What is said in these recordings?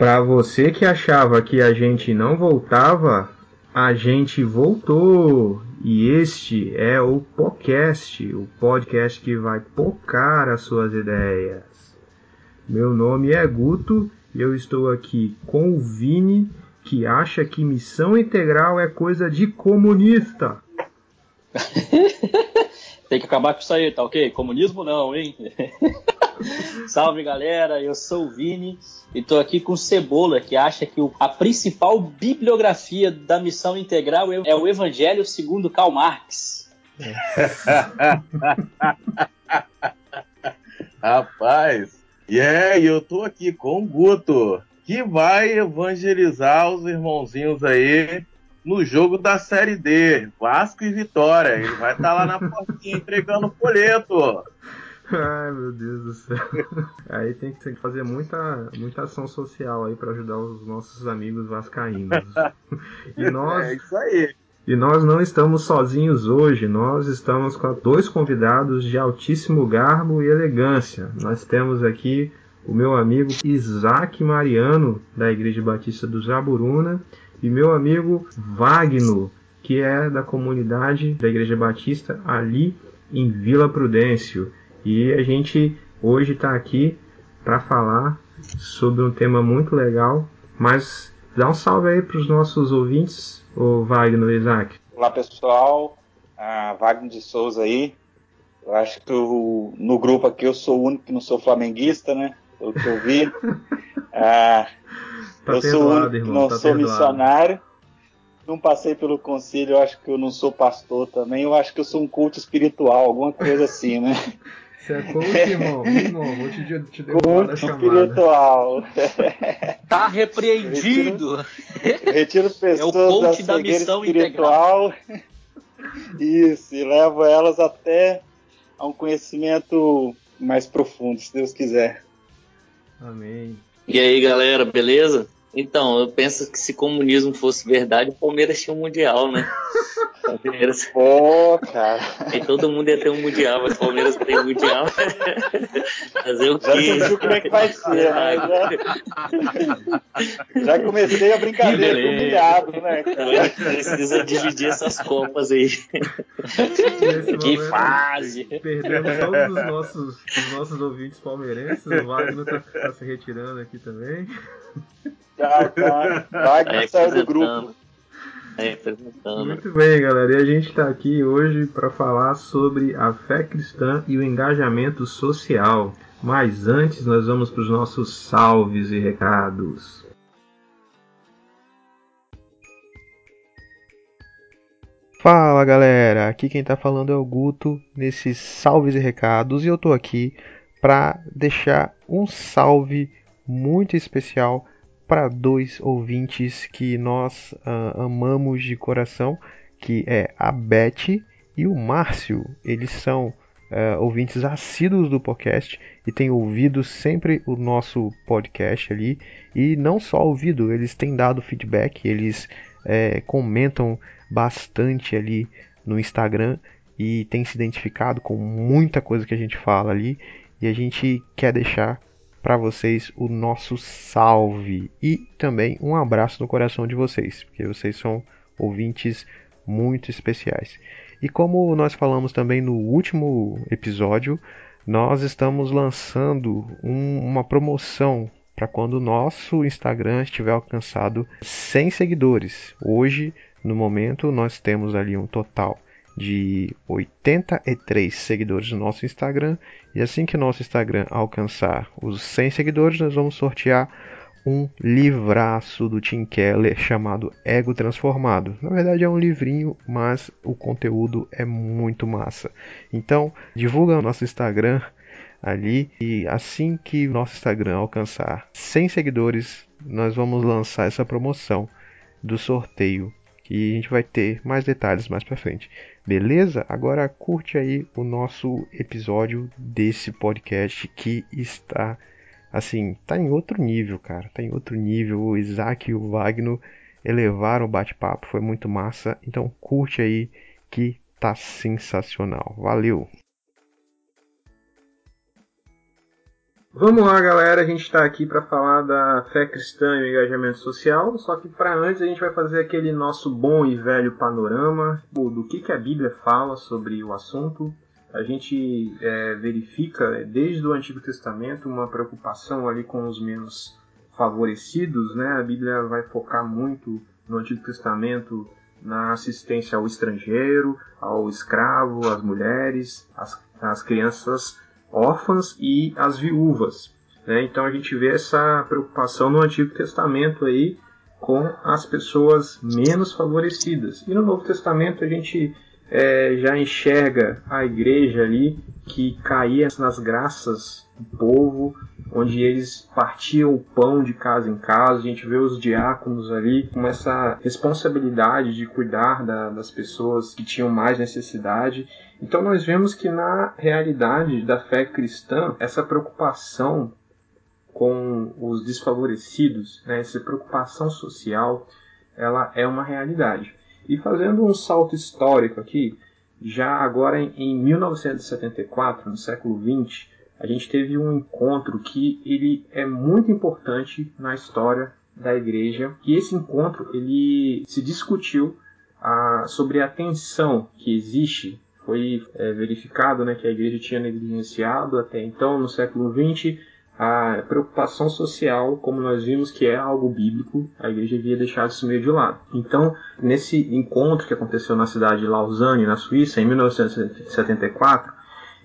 Para você que achava que a gente não voltava, a gente voltou. E este é o podcast, o podcast que vai pocar as suas ideias. Meu nome é Guto e eu estou aqui com o Vini, que acha que missão integral é coisa de comunista. Tem que acabar com isso aí, tá ok? Comunismo não, hein? Salve galera, eu sou o Vini e tô aqui com o Cebola, que acha que a principal bibliografia da missão integral é o Evangelho segundo Karl Marx. Rapaz, e yeah, eu tô aqui com o Guto, que vai evangelizar os irmãozinhos aí no jogo da Série D, Vasco e Vitória. Ele vai estar tá lá na portinha entregando folheto. Ai, meu Deus do céu. Aí tem que fazer muita, muita ação social aí para ajudar os nossos amigos vascaínos. E nós, é isso aí. E nós não estamos sozinhos hoje, nós estamos com dois convidados de altíssimo garbo e elegância. Nós temos aqui o meu amigo Isaac Mariano, da Igreja Batista do Jaburuna, e meu amigo Wagner, que é da comunidade da Igreja Batista ali em Vila Prudêncio. E a gente hoje está aqui para falar sobre um tema muito legal, mas dá um salve aí para os nossos ouvintes, o Wagner e Isaac. Olá pessoal, ah, Wagner de Souza aí. Eu acho que eu, no grupo aqui eu sou o único que não sou flamenguista, né? Pelo que eu vi. ah, Tá eu perdoado, sou único, irmão, não tá sou perdoado. missionário. Não passei pelo conselho, eu acho que eu não sou pastor também. Eu acho que eu sou um culto espiritual, alguma coisa assim, né? Você é coach, irmão? irmão, vou te, te culto espiritual. Tá repreendido. Retiro, retiro pessoas é o coach da, da missão espiritual. Integral. Isso, e levo elas até a um conhecimento mais profundo, se Deus quiser. Amém. E aí, galera, beleza? Então, eu penso que se comunismo fosse verdade, o Palmeiras tinha um mundial, né? Palmeiras. Pô, cara. E todo mundo ia ter um mundial, mas o Palmeiras tem um mundial. Fazer o quê? Já sentiu como é que vai ser, né? Já, já comecei a brincadeira com humilhado, né? Precisa dividir essas copas aí. que fase! Perdemos todos os nossos, os nossos ouvintes palmeirenses. O Wagner tá, tá se retirando aqui também. Tá, tá. Wagner saiu do grupo. Muito bem, galera. E a gente está aqui hoje para falar sobre a fé cristã e o engajamento social. Mas antes, nós vamos para os nossos salves e recados. Fala galera, aqui quem está falando é o Guto nesses salves e recados e eu estou aqui para deixar um salve muito especial para dois ouvintes que nós uh, amamos de coração, que é a Beth e o Márcio. Eles são uh, ouvintes assíduos do podcast e têm ouvido sempre o nosso podcast ali. E não só ouvido, eles têm dado feedback, eles é, comentam bastante ali no Instagram e têm se identificado com muita coisa que a gente fala ali. E a gente quer deixar para vocês o nosso salve e também um abraço no coração de vocês, porque vocês são ouvintes muito especiais. E como nós falamos também no último episódio, nós estamos lançando um, uma promoção para quando o nosso Instagram estiver alcançado 100 seguidores. Hoje, no momento, nós temos ali um total de 83 seguidores no nosso Instagram. E assim que nosso Instagram alcançar os 100 seguidores, nós vamos sortear um livraço do Tim Keller chamado Ego Transformado. Na verdade é um livrinho, mas o conteúdo é muito massa. Então, divulga nosso Instagram ali e assim que nosso Instagram alcançar 100 seguidores, nós vamos lançar essa promoção do sorteio e a gente vai ter mais detalhes mais para frente. Beleza? Agora curte aí o nosso episódio desse podcast que está assim, tá em outro nível, cara. Tá em outro nível. O Isaac e o Wagner elevaram o bate-papo, foi muito massa. Então curte aí que tá sensacional. Valeu. Vamos lá, galera. A gente está aqui para falar da fé cristã e o engajamento social. Só que para antes a gente vai fazer aquele nosso bom e velho panorama do que, que a Bíblia fala sobre o assunto. A gente é, verifica desde o Antigo Testamento uma preocupação ali com os menos favorecidos, né? A Bíblia vai focar muito no Antigo Testamento na assistência ao estrangeiro, ao escravo, às mulheres, às, às crianças órfãs e as viúvas. Né? Então a gente vê essa preocupação no Antigo Testamento aí com as pessoas menos favorecidas. E no Novo Testamento a gente é, já enxerga a igreja ali que caía nas graças do povo, onde eles partiam o pão de casa em casa. A gente vê os diáconos ali com essa responsabilidade de cuidar da, das pessoas que tinham mais necessidade. Então nós vemos que na realidade da fé cristã, essa preocupação com os desfavorecidos, né, essa preocupação social, ela é uma realidade. E fazendo um salto histórico aqui, já agora em 1974, no século 20, a gente teve um encontro que ele é muito importante na história da igreja. E esse encontro ele se discutiu ah, sobre a tensão que existe. Foi é, verificado né, que a igreja tinha negligenciado até então, no século 20, a preocupação social, como nós vimos que é algo bíblico, a igreja havia deixado isso meio de lado. Então, nesse encontro que aconteceu na cidade de Lausanne, na Suíça, em 1974,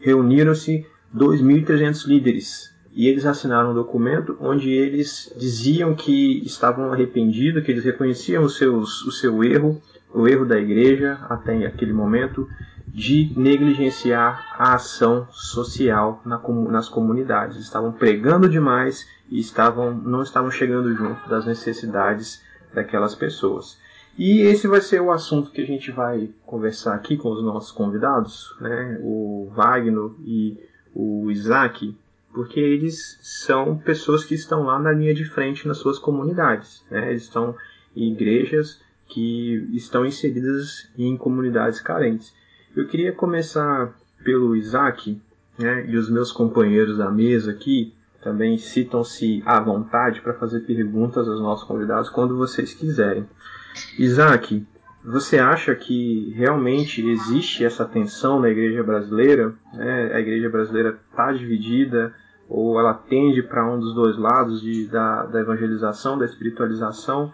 reuniram-se 2.300 líderes e eles assinaram um documento onde eles diziam que estavam arrependidos, que eles reconheciam os seus, o seu erro, o erro da igreja até aquele momento, de negligenciar a ação social na, nas comunidades. Estavam pregando demais e estavam, não estavam chegando junto das necessidades daquelas pessoas. E esse vai ser o assunto que a gente vai conversar aqui com os nossos convidados, né? o Wagner e o Isaac, porque eles são pessoas que estão lá na linha de frente nas suas comunidades. Né? Eles estão em igrejas que estão inseridas em comunidades carentes. Eu queria começar pelo Isaac, né, e os meus companheiros da mesa aqui também citam-se à vontade para fazer perguntas aos nossos convidados quando vocês quiserem. Isaac, você acha que realmente existe essa tensão na igreja brasileira? Né? A igreja brasileira está dividida ou ela tende para um dos dois lados de, da, da evangelização, da espiritualização?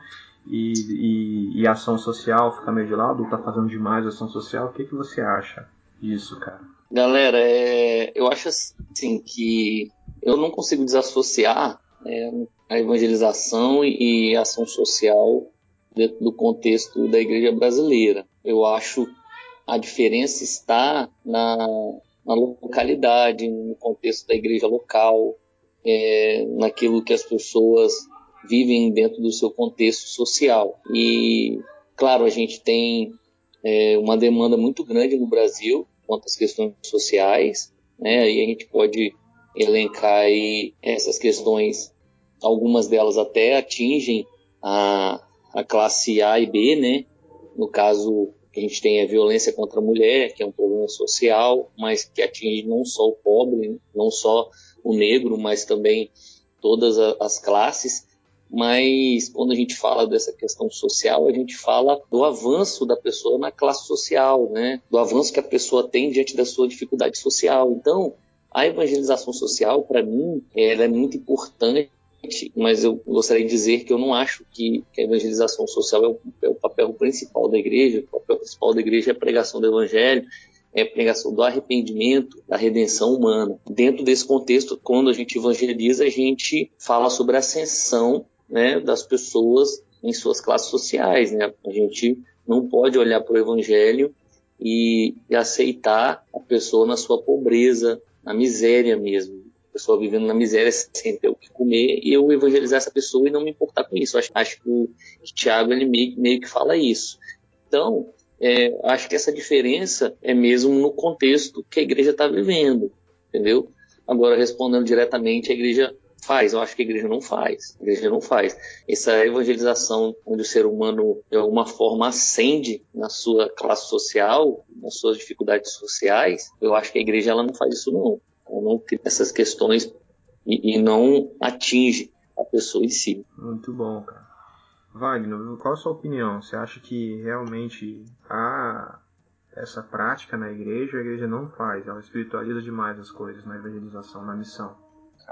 E, e, e ação social fica meio de lado, ou tá fazendo demais ação social. O que, que você acha disso, cara? Galera, é, eu acho assim que eu não consigo desassociar é, a evangelização e ação social dentro do contexto da igreja brasileira. Eu acho a diferença está na, na localidade, no contexto da igreja local, é, naquilo que as pessoas vivem dentro do seu contexto social. E, claro, a gente tem é, uma demanda muito grande no Brasil quanto às questões sociais, né? E a gente pode elencar aí essas questões, algumas delas até atingem a, a classe A e B, né? No caso, a gente tem a violência contra a mulher, que é um problema social, mas que atinge não só o pobre, não só o negro, mas também todas as classes mas quando a gente fala dessa questão social, a gente fala do avanço da pessoa na classe social, né? Do avanço que a pessoa tem diante da sua dificuldade social. Então, a evangelização social, para mim, ela é muito importante mas eu gostaria de dizer que eu não acho que, a evangelização social é o, é o, papel principal da igreja. O papel principal da igreja é a pregação do evangelho, é a pregação do arrependimento, da redenção humana. Dentro desse contexto, quando a gente evangeliza, a gente fala sobre a ascensão né, das pessoas em suas classes sociais. Né? A gente não pode olhar para o Evangelho e, e, aceitar a pessoa na sua pobreza, na miséria mesmo. A pessoa vivendo na miséria sem ter o que comer e eu evangelizar essa pessoa e não me importar com isso. Acho, acho que o Tiago meio, meio que fala isso. Então, é, acho que essa diferença é mesmo no contexto que a igreja está vivendo, entendeu? Agora, respondendo diretamente, a igreja Faz, eu acho que a igreja não faz. A igreja não faz. Essa evangelização onde o ser humano de alguma forma ascende na sua classe social, nas suas dificuldades sociais, eu acho que a igreja ela não faz isso não. Ela não tem essas questões e, e não atinge a pessoa em si. Muito bom, cara. Wagner, qual a sua opinião? Você acha que realmente há essa prática na igreja? A igreja não faz, ela espiritualiza demais as coisas na evangelização, na missão.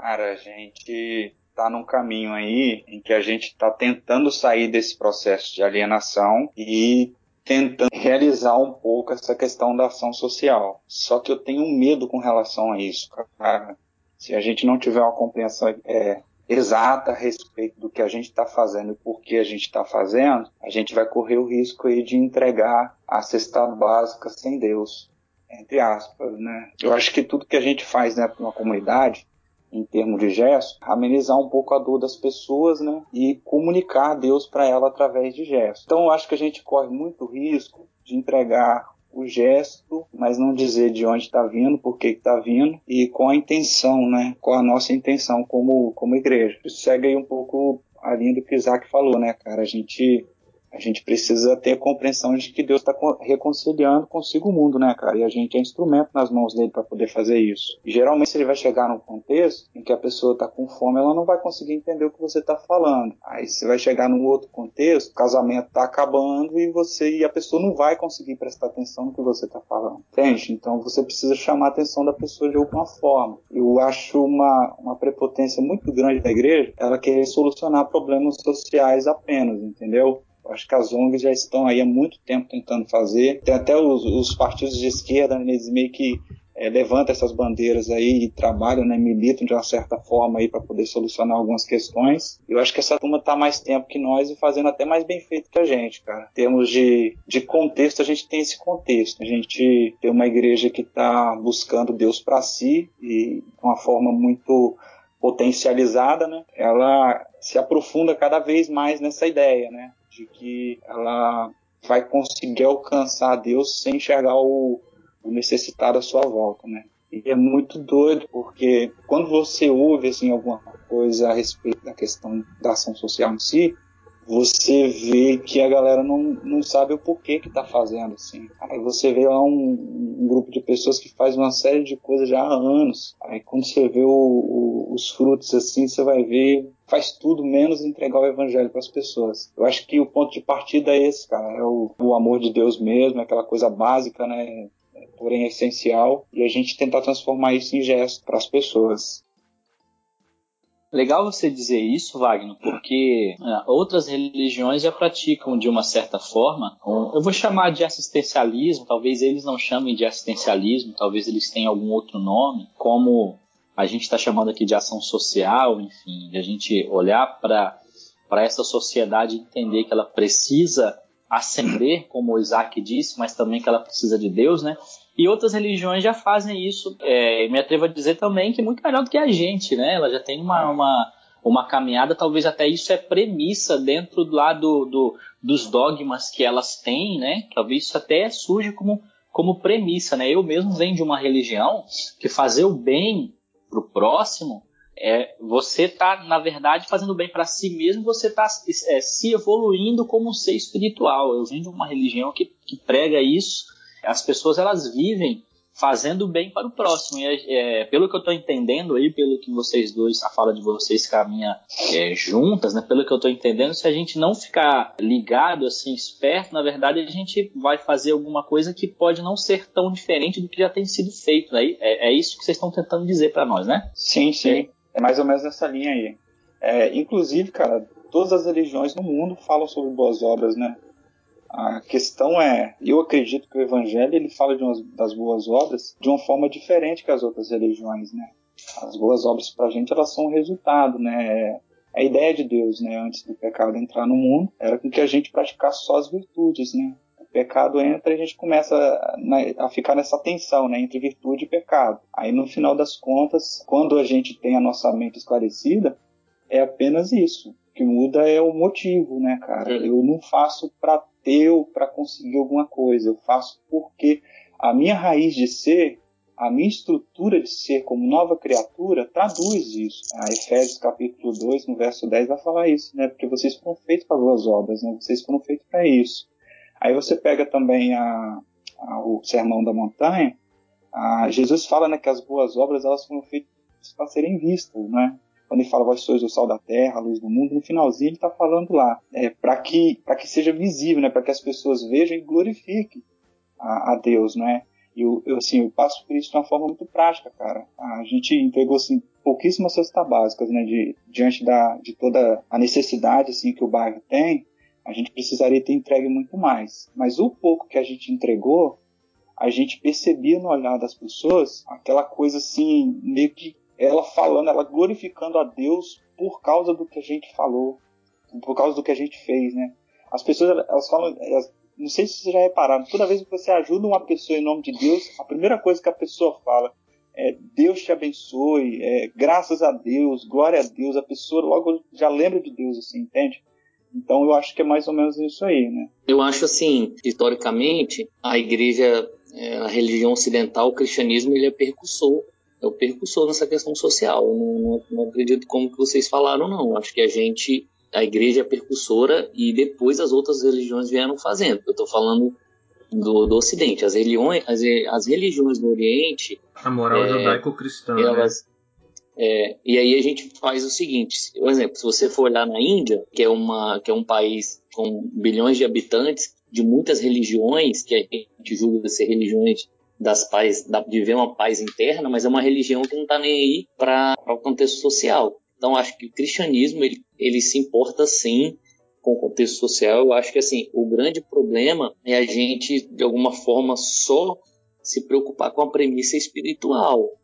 Cara, a gente está num caminho aí em que a gente está tentando sair desse processo de alienação e tentando realizar um pouco essa questão da ação social. Só que eu tenho medo com relação a isso, cara. Se a gente não tiver uma compreensão é, exata a respeito do que a gente está fazendo e por que a gente está fazendo, a gente vai correr o risco aí de entregar a cesta básica sem Deus, entre aspas, né? Eu acho que tudo que a gente faz né, para uma comunidade, em termos de gesto, amenizar um pouco a dor das pessoas, né? E comunicar Deus para ela através de gestos. Então eu acho que a gente corre muito risco de entregar o gesto, mas não dizer de onde está vindo, por que está vindo e com a intenção, né? Com a nossa intenção como, como igreja. Isso segue aí um pouco a linha do que Isaac falou, né, cara? A gente a gente precisa ter a compreensão de que Deus está reconciliando consigo o mundo, né, cara? E a gente é instrumento nas mãos dele para poder fazer isso. E, geralmente, se ele vai chegar num contexto em que a pessoa está com fome, ela não vai conseguir entender o que você está falando. Aí você vai chegar num outro contexto, o casamento está acabando e você e a pessoa não vai conseguir prestar atenção no que você está falando. Entende? Então você precisa chamar a atenção da pessoa de alguma forma. Eu acho uma, uma prepotência muito grande da igreja ela querer solucionar problemas sociais apenas, entendeu? Acho que as ONGs já estão aí há muito tempo tentando fazer. Tem até os, os partidos de esquerda, né, eles meio que é, essas bandeiras aí e trabalham, né, militam de uma certa forma aí para poder solucionar algumas questões. Eu acho que essa turma está mais tempo que nós e fazendo até mais bem feito que a gente, cara. Em termos de, de contexto, a gente tem esse contexto. A gente tem uma igreja que está buscando Deus para si e de uma forma muito potencializada, né? Ela se aprofunda cada vez mais nessa ideia, né? De que ela vai conseguir alcançar Deus sem enxergar o, o necessitado à sua volta, né? E é muito doido, porque quando você ouve assim, alguma coisa a respeito da questão da ação social em si, você vê que a galera não, não sabe o porquê que tá fazendo assim. Aí você vê lá um, um grupo de pessoas que faz uma série de coisas já há anos. Aí quando você vê o, o, os frutos assim, você vai ver faz tudo menos entregar o evangelho para as pessoas. Eu acho que o ponto de partida é esse, cara, é o, o amor de Deus mesmo, é aquela coisa básica, né? porém essencial, e a gente tentar transformar isso em gesto para as pessoas. Legal você dizer isso, Wagner, porque é, outras religiões já praticam de uma certa forma, eu vou chamar de assistencialismo, talvez eles não chamem de assistencialismo, talvez eles tenham algum outro nome, como a gente está chamando aqui de ação social, enfim, de a gente olhar para essa sociedade e entender que ela precisa ascender, como o Isaac disse, mas também que ela precisa de Deus, né? E outras religiões já fazem isso. É, me atrevo a dizer também que muito melhor do que a gente, né? Ela já tem uma, uma, uma caminhada, talvez até isso é premissa dentro lá do, do, dos dogmas que elas têm, né? Talvez isso até surge como, como premissa, né? Eu mesmo venho de uma religião que fazer o bem pro próximo é você tá na verdade fazendo bem para si mesmo você tá é, se evoluindo como um ser espiritual eu venho de uma religião que, que prega isso as pessoas elas vivem fazendo bem para o próximo. E é, pelo que eu estou entendendo aí, pelo que vocês dois, a fala de vocês caminha é, juntas, né? Pelo que eu estou entendendo, se a gente não ficar ligado, assim, esperto, na verdade a gente vai fazer alguma coisa que pode não ser tão diferente do que já tem sido feito. Né? É, é isso que vocês estão tentando dizer para nós, né? Sim, sim. É mais ou menos nessa linha aí. É, inclusive, cara, todas as religiões no mundo falam sobre boas obras, né? A questão é, eu acredito que o Evangelho ele fala umas, das boas obras de uma forma diferente que as outras religiões, né? As boas obras para a gente elas são um resultado, né? A ideia de Deus, né, antes do pecado entrar no mundo, era com que a gente praticasse só as virtudes, né? Pecado entra e a gente começa a, a ficar nessa tensão, né, entre virtude e pecado. Aí no final das contas, quando a gente tem a nossa mente esclarecida, é apenas isso. O que muda é o motivo, né, cara? Eu não faço para eu para conseguir alguma coisa, eu faço porque a minha raiz de ser, a minha estrutura de ser como nova criatura traduz isso. A Efésios capítulo 2, no verso 10 vai falar isso, né? Porque vocês foram feitos para boas obras, né? Vocês foram feitos para isso. Aí você pega também a, a, o Sermão da Montanha, a, Jesus fala né, que as boas obras elas foram feitas para serem vistas, né? Quando ele fala, vós sois o sal da terra, a luz do mundo, no finalzinho ele está falando lá, é, para que, que seja visível, né? para que as pessoas vejam e glorifiquem a, a Deus, né? E eu, eu, assim, eu passo por isso de uma forma muito prática, cara. A gente entregou, assim, pouquíssimas cestas básicas, né? De, diante da, de toda a necessidade, assim, que o bairro tem, a gente precisaria ter entregue muito mais. Mas o pouco que a gente entregou, a gente percebia no olhar das pessoas aquela coisa, assim, meio que ela falando, ela glorificando a Deus por causa do que a gente falou, por causa do que a gente fez, né? As pessoas, elas falam, elas, não sei se vocês já repararam, toda vez que você ajuda uma pessoa em nome de Deus, a primeira coisa que a pessoa fala é Deus te abençoe, é, graças a Deus, glória a Deus, a pessoa logo já lembra de Deus, assim, entende? Então eu acho que é mais ou menos isso aí, né? Eu acho assim, historicamente, a igreja, é, a religião ocidental, o cristianismo, ele é percussor é o percussor nessa questão social. Eu não, não, não acredito como que vocês falaram, não. Acho que a gente, a igreja é percussora e depois as outras religiões vieram fazendo. Eu estou falando do, do Ocidente. As religiões, as, as religiões do Oriente. A moral é, judaico-cristã. Né? Elas, né? É, e aí a gente faz o seguinte, por exemplo, se você for olhar na Índia, que é, uma, que é um país com bilhões de habitantes, de muitas religiões, que a gente julga ser religiões das paz, de viver uma paz interna, mas é uma religião que não está nem aí para o contexto social. Então acho que o cristianismo ele, ele se importa sim com o contexto social. Eu acho que assim o grande problema é a gente de alguma forma só se preocupar com a premissa espiritual,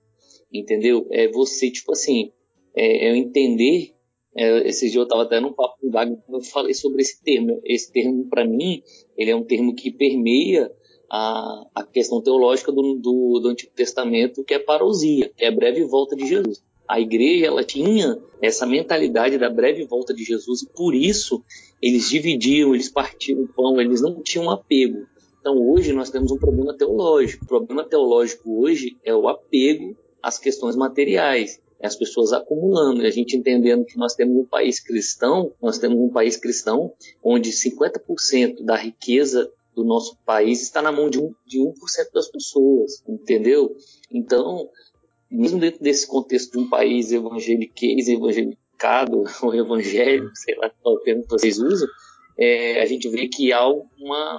entendeu? É você tipo assim, é, é entender. É, esse dia eu estava até num papo com o Wagner, eu falei sobre esse termo. Esse termo para mim ele é um termo que permeia a, a questão teológica do, do, do Antigo Testamento, que é parousia, que é a breve volta de Jesus. A igreja ela tinha essa mentalidade da breve volta de Jesus e por isso eles dividiam, eles partiam o pão, eles não tinham apego. Então hoje nós temos um problema teológico. O problema teológico hoje é o apego às questões materiais, é as pessoas acumulando, e a gente entendendo que nós temos um país cristão, nós temos um país cristão onde 50% da riqueza do nosso país está na mão de, um, de 1% das pessoas, entendeu? Então, mesmo dentro desse contexto de um país evangeliquez, evangelicado, ou evangélico, sei lá qual termo que vocês usam, é, a gente vê que há uma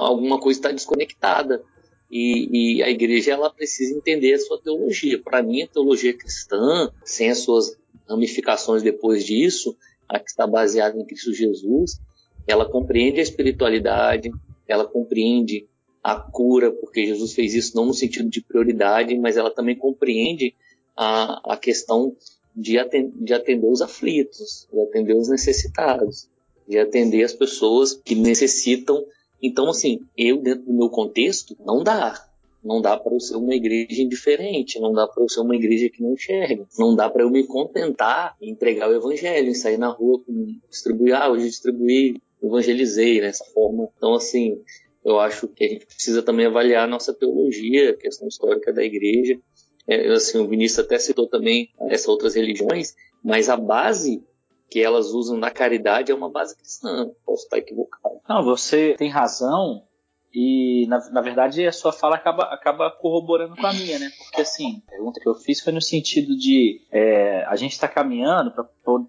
alguma coisa está desconectada. E, e, a igreja ela precisa entender a sua teologia. Para mim, a teologia cristã, sem as suas ramificações depois disso, a que está baseada em Cristo Jesus, ela compreende a espiritualidade, ela compreende a cura, porque Jesus fez isso não no sentido de prioridade, mas ela também compreende a, a questão de de atender os aflitos, de atender os necessitados, de atender as pessoas que necessitam. Então, assim, eu, dentro do meu contexto, não dá. Não dá para eu ser uma igreja indiferente, não dá para eu ser uma igreja que não enxerga, não dá para eu me contentar em entregar o evangelho, em sair na rua, distribuir, ah, hoje distribuir evangelizei nessa forma. Então, assim, eu acho que a gente precisa também avaliar a nossa teologia, a questão histórica da igreja. É, assim, o Vinícius até citou também essas outras religiões, mas a base que elas usam na caridade é uma base cristã. Posso estar equivocado. Não, você tem razão e, na, na verdade, a sua fala acaba, acaba corroborando com a minha, né? Porque, assim, a pergunta que eu fiz foi no sentido de é, a gente está caminhando para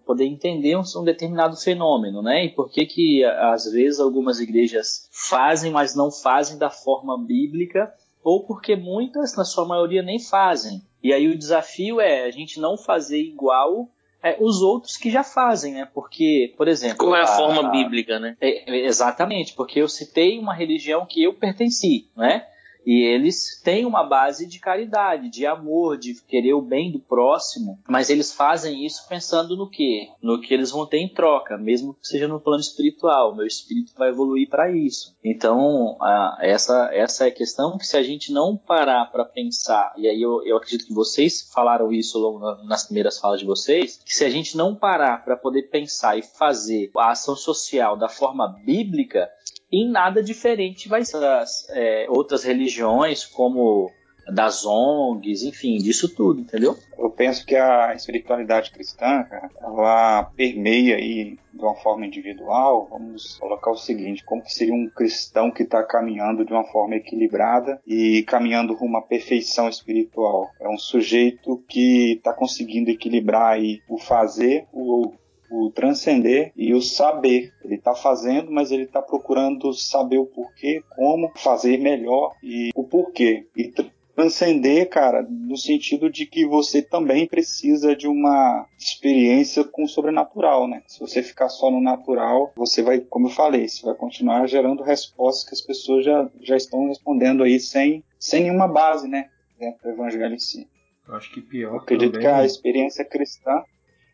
poder entender um, um, determinado fenômeno, né? E por que que, às vezes, algumas igrejas fazem, mas não fazem da forma bíblica, ou porque muitas, na sua maioria, nem fazem. E aí o desafio é a gente não fazer igual é, os outros que já fazem, né? Porque, por exemplo. Qual é a, a forma bíblica, né? É, exatamente, porque eu citei uma religião que eu pertenci, né? E eles têm uma base de caridade, de amor, de querer o bem do próximo, mas eles fazem isso pensando no quê? No que eles vão ter em troca, mesmo que seja no plano espiritual. Meu espírito vai evoluir para isso. Então, a, essa, essa é a questão que se a gente não parar para pensar, e aí eu, eu acredito que vocês falaram isso logo nas primeiras falas de vocês, que se a gente não parar para poder pensar e fazer a ação social da forma bíblica, em nada diferente vai ser das é, outras religiões, como das ONGs, enfim, disso tudo, entendeu? Eu penso que a espiritualidade cristã, cara, ela permeia aí de uma forma individual, vamos colocar o seguinte: como que seria um cristão que está caminhando de uma forma equilibrada e caminhando rumo à perfeição espiritual? É um sujeito que está conseguindo equilibrar aí o fazer, o o transcender e o saber. Ele está fazendo, mas ele está procurando saber o porquê, como fazer melhor e o porquê. E transcender, cara, no sentido de que você também precisa de uma experiência com o sobrenatural, né? Se você ficar só no natural, você vai, como eu falei, você vai continuar gerando respostas que as pessoas já, já estão respondendo aí sem, sem nenhuma base, né? Dentro do evangelho em si. Eu acho que pior. Eu acredito também... que a experiência cristã,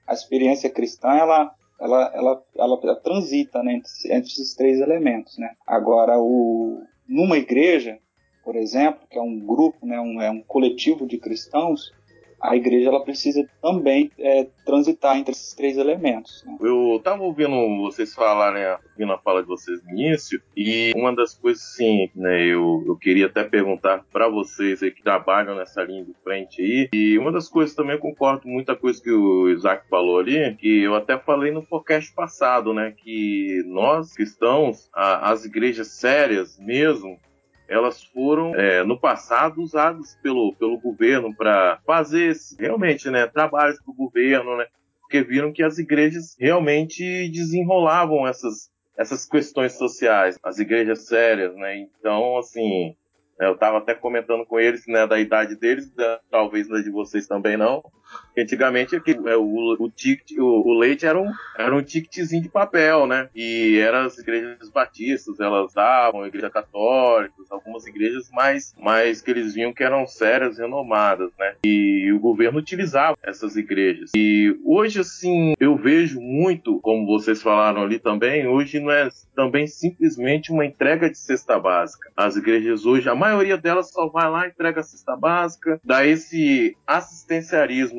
a experiência cristã, ela, ela, ela, ela, transita né, entre, entre esses três elementos, né? Agora, o, numa igreja, por exemplo, que é um grupo, né, um, é um coletivo de cristãos, a igreja ela precisa também é, transitar entre esses três elementos. Né? Eu estava ouvindo vocês falarem, né, ouvindo a fala de vocês no início, e uma das coisas, sim, né, eu, eu queria até perguntar para vocês aí que trabalham nessa linha de frente aí, e uma das coisas também eu concordo muita coisa que o Isaac falou ali, que eu até falei no podcast passado, né, que nós cristãos, a, as igrejas sérias mesmo, elas foram é, no passado usadas pelo, pelo governo para fazer realmente né, trabalhos para o governo, né, porque viram que as igrejas realmente desenrolavam essas, essas questões sociais, as igrejas sérias, né? Então, assim, eu estava até comentando com eles, né, da idade deles, talvez da de vocês também não. Antigamente é, o, o, ticket, o, o, leite era um, era um ticketzinho de papel, né? E eram as igrejas batistas, elas davam, igreja católica, algumas igrejas mais, mais que eles viam que eram sérias, renomadas, né? E o governo utilizava essas igrejas. E hoje, assim, eu vejo muito, como vocês falaram ali também, hoje não é também simplesmente uma entrega de cesta básica. As igrejas hoje, a maioria delas só vai lá, entrega a cesta básica, dá esse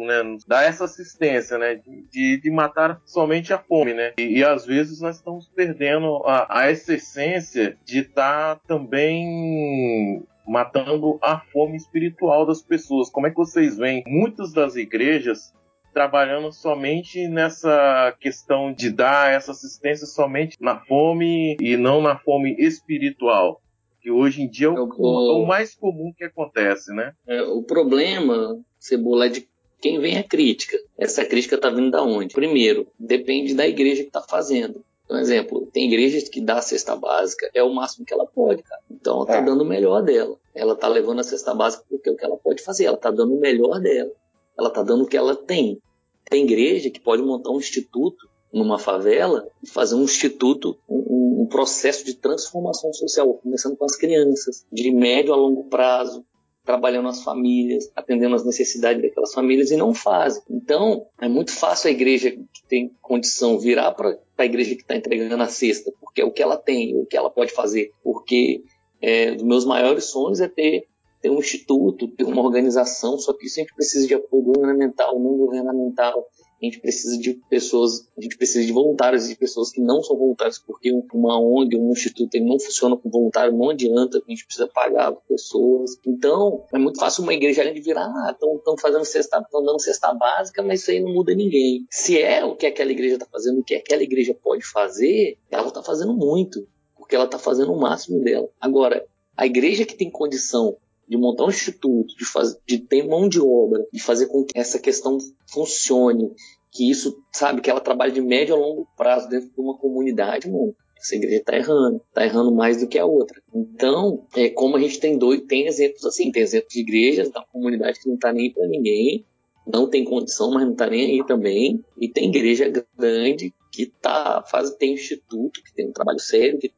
assistencialismo, né? Dá essa assistência, né? De, de matar somente a fome, né? E, e às vezes nós estamos perdendo a, a essa essência de estar tá também matando a fome espiritual das pessoas. Como é que vocês veem? Muitas das igrejas trabalhando somente nessa questão de dar essa assistência somente na fome e não na fome espiritual que hoje em dia é o, o, o mais comum que acontece, né? É, o problema, Cebola, é de quem vem a crítica. Essa crítica está vindo da onde? Primeiro, depende da igreja que está fazendo. Por exemplo, tem igrejas que dá a cesta básica, é o máximo que ela pode, cara. Então ela está é. dando o melhor dela. Ela está levando a cesta básica porque é o que ela pode fazer. Ela está dando o melhor dela. Ela está dando o que ela tem. Tem igreja que pode montar um instituto numa favela e fazer um instituto, um, um, processo de transformação social, começando com as crianças, de médio a longo prazo, trabalhando as famílias, atendendo as necessidades daquelas famílias e não fazem. Então, é muito fácil a igreja que tem condição virar para a igreja que está entregando a cesta, porque é o que ela tem, o que ela pode fazer. Porque é, dos meus maiores sonhos é ter, ter um instituto, ter uma organização, só que isso a gente precisa de apoio governamental, não governamental, a gente precisa de pessoas, a gente precisa de voluntários de pessoas que não são voluntários, porque uma ONG, um instituto, ele não funciona com voluntário, não adianta, a gente precisa pagar pessoas. Então, é muito fácil uma igreja de virar, ah, estão fazendo cesta, estão dando cesta básica, mas isso aí não muda ninguém. Se é o que aquela igreja está fazendo, o que aquela igreja pode fazer, ela está fazendo muito, porque ela está fazendo o máximo dela. Agora, a igreja que tem condição de montar um instituto, de, faz, de ter mão de obra, de fazer com que essa questão funcione, que isso, sabe, que ela trabalhe de médio a longo prazo dentro de uma comunidade, mano. Essa igreja está errando, está errando mais do que a outra. Então, é como a gente tem dois, tem exemplos assim, tem exemplos de igrejas da comunidade que não está nem para ninguém, não tem condição, mas não está nem aí também, e tem igreja grande que tá faz tem instituto que tem um trabalho sério, que,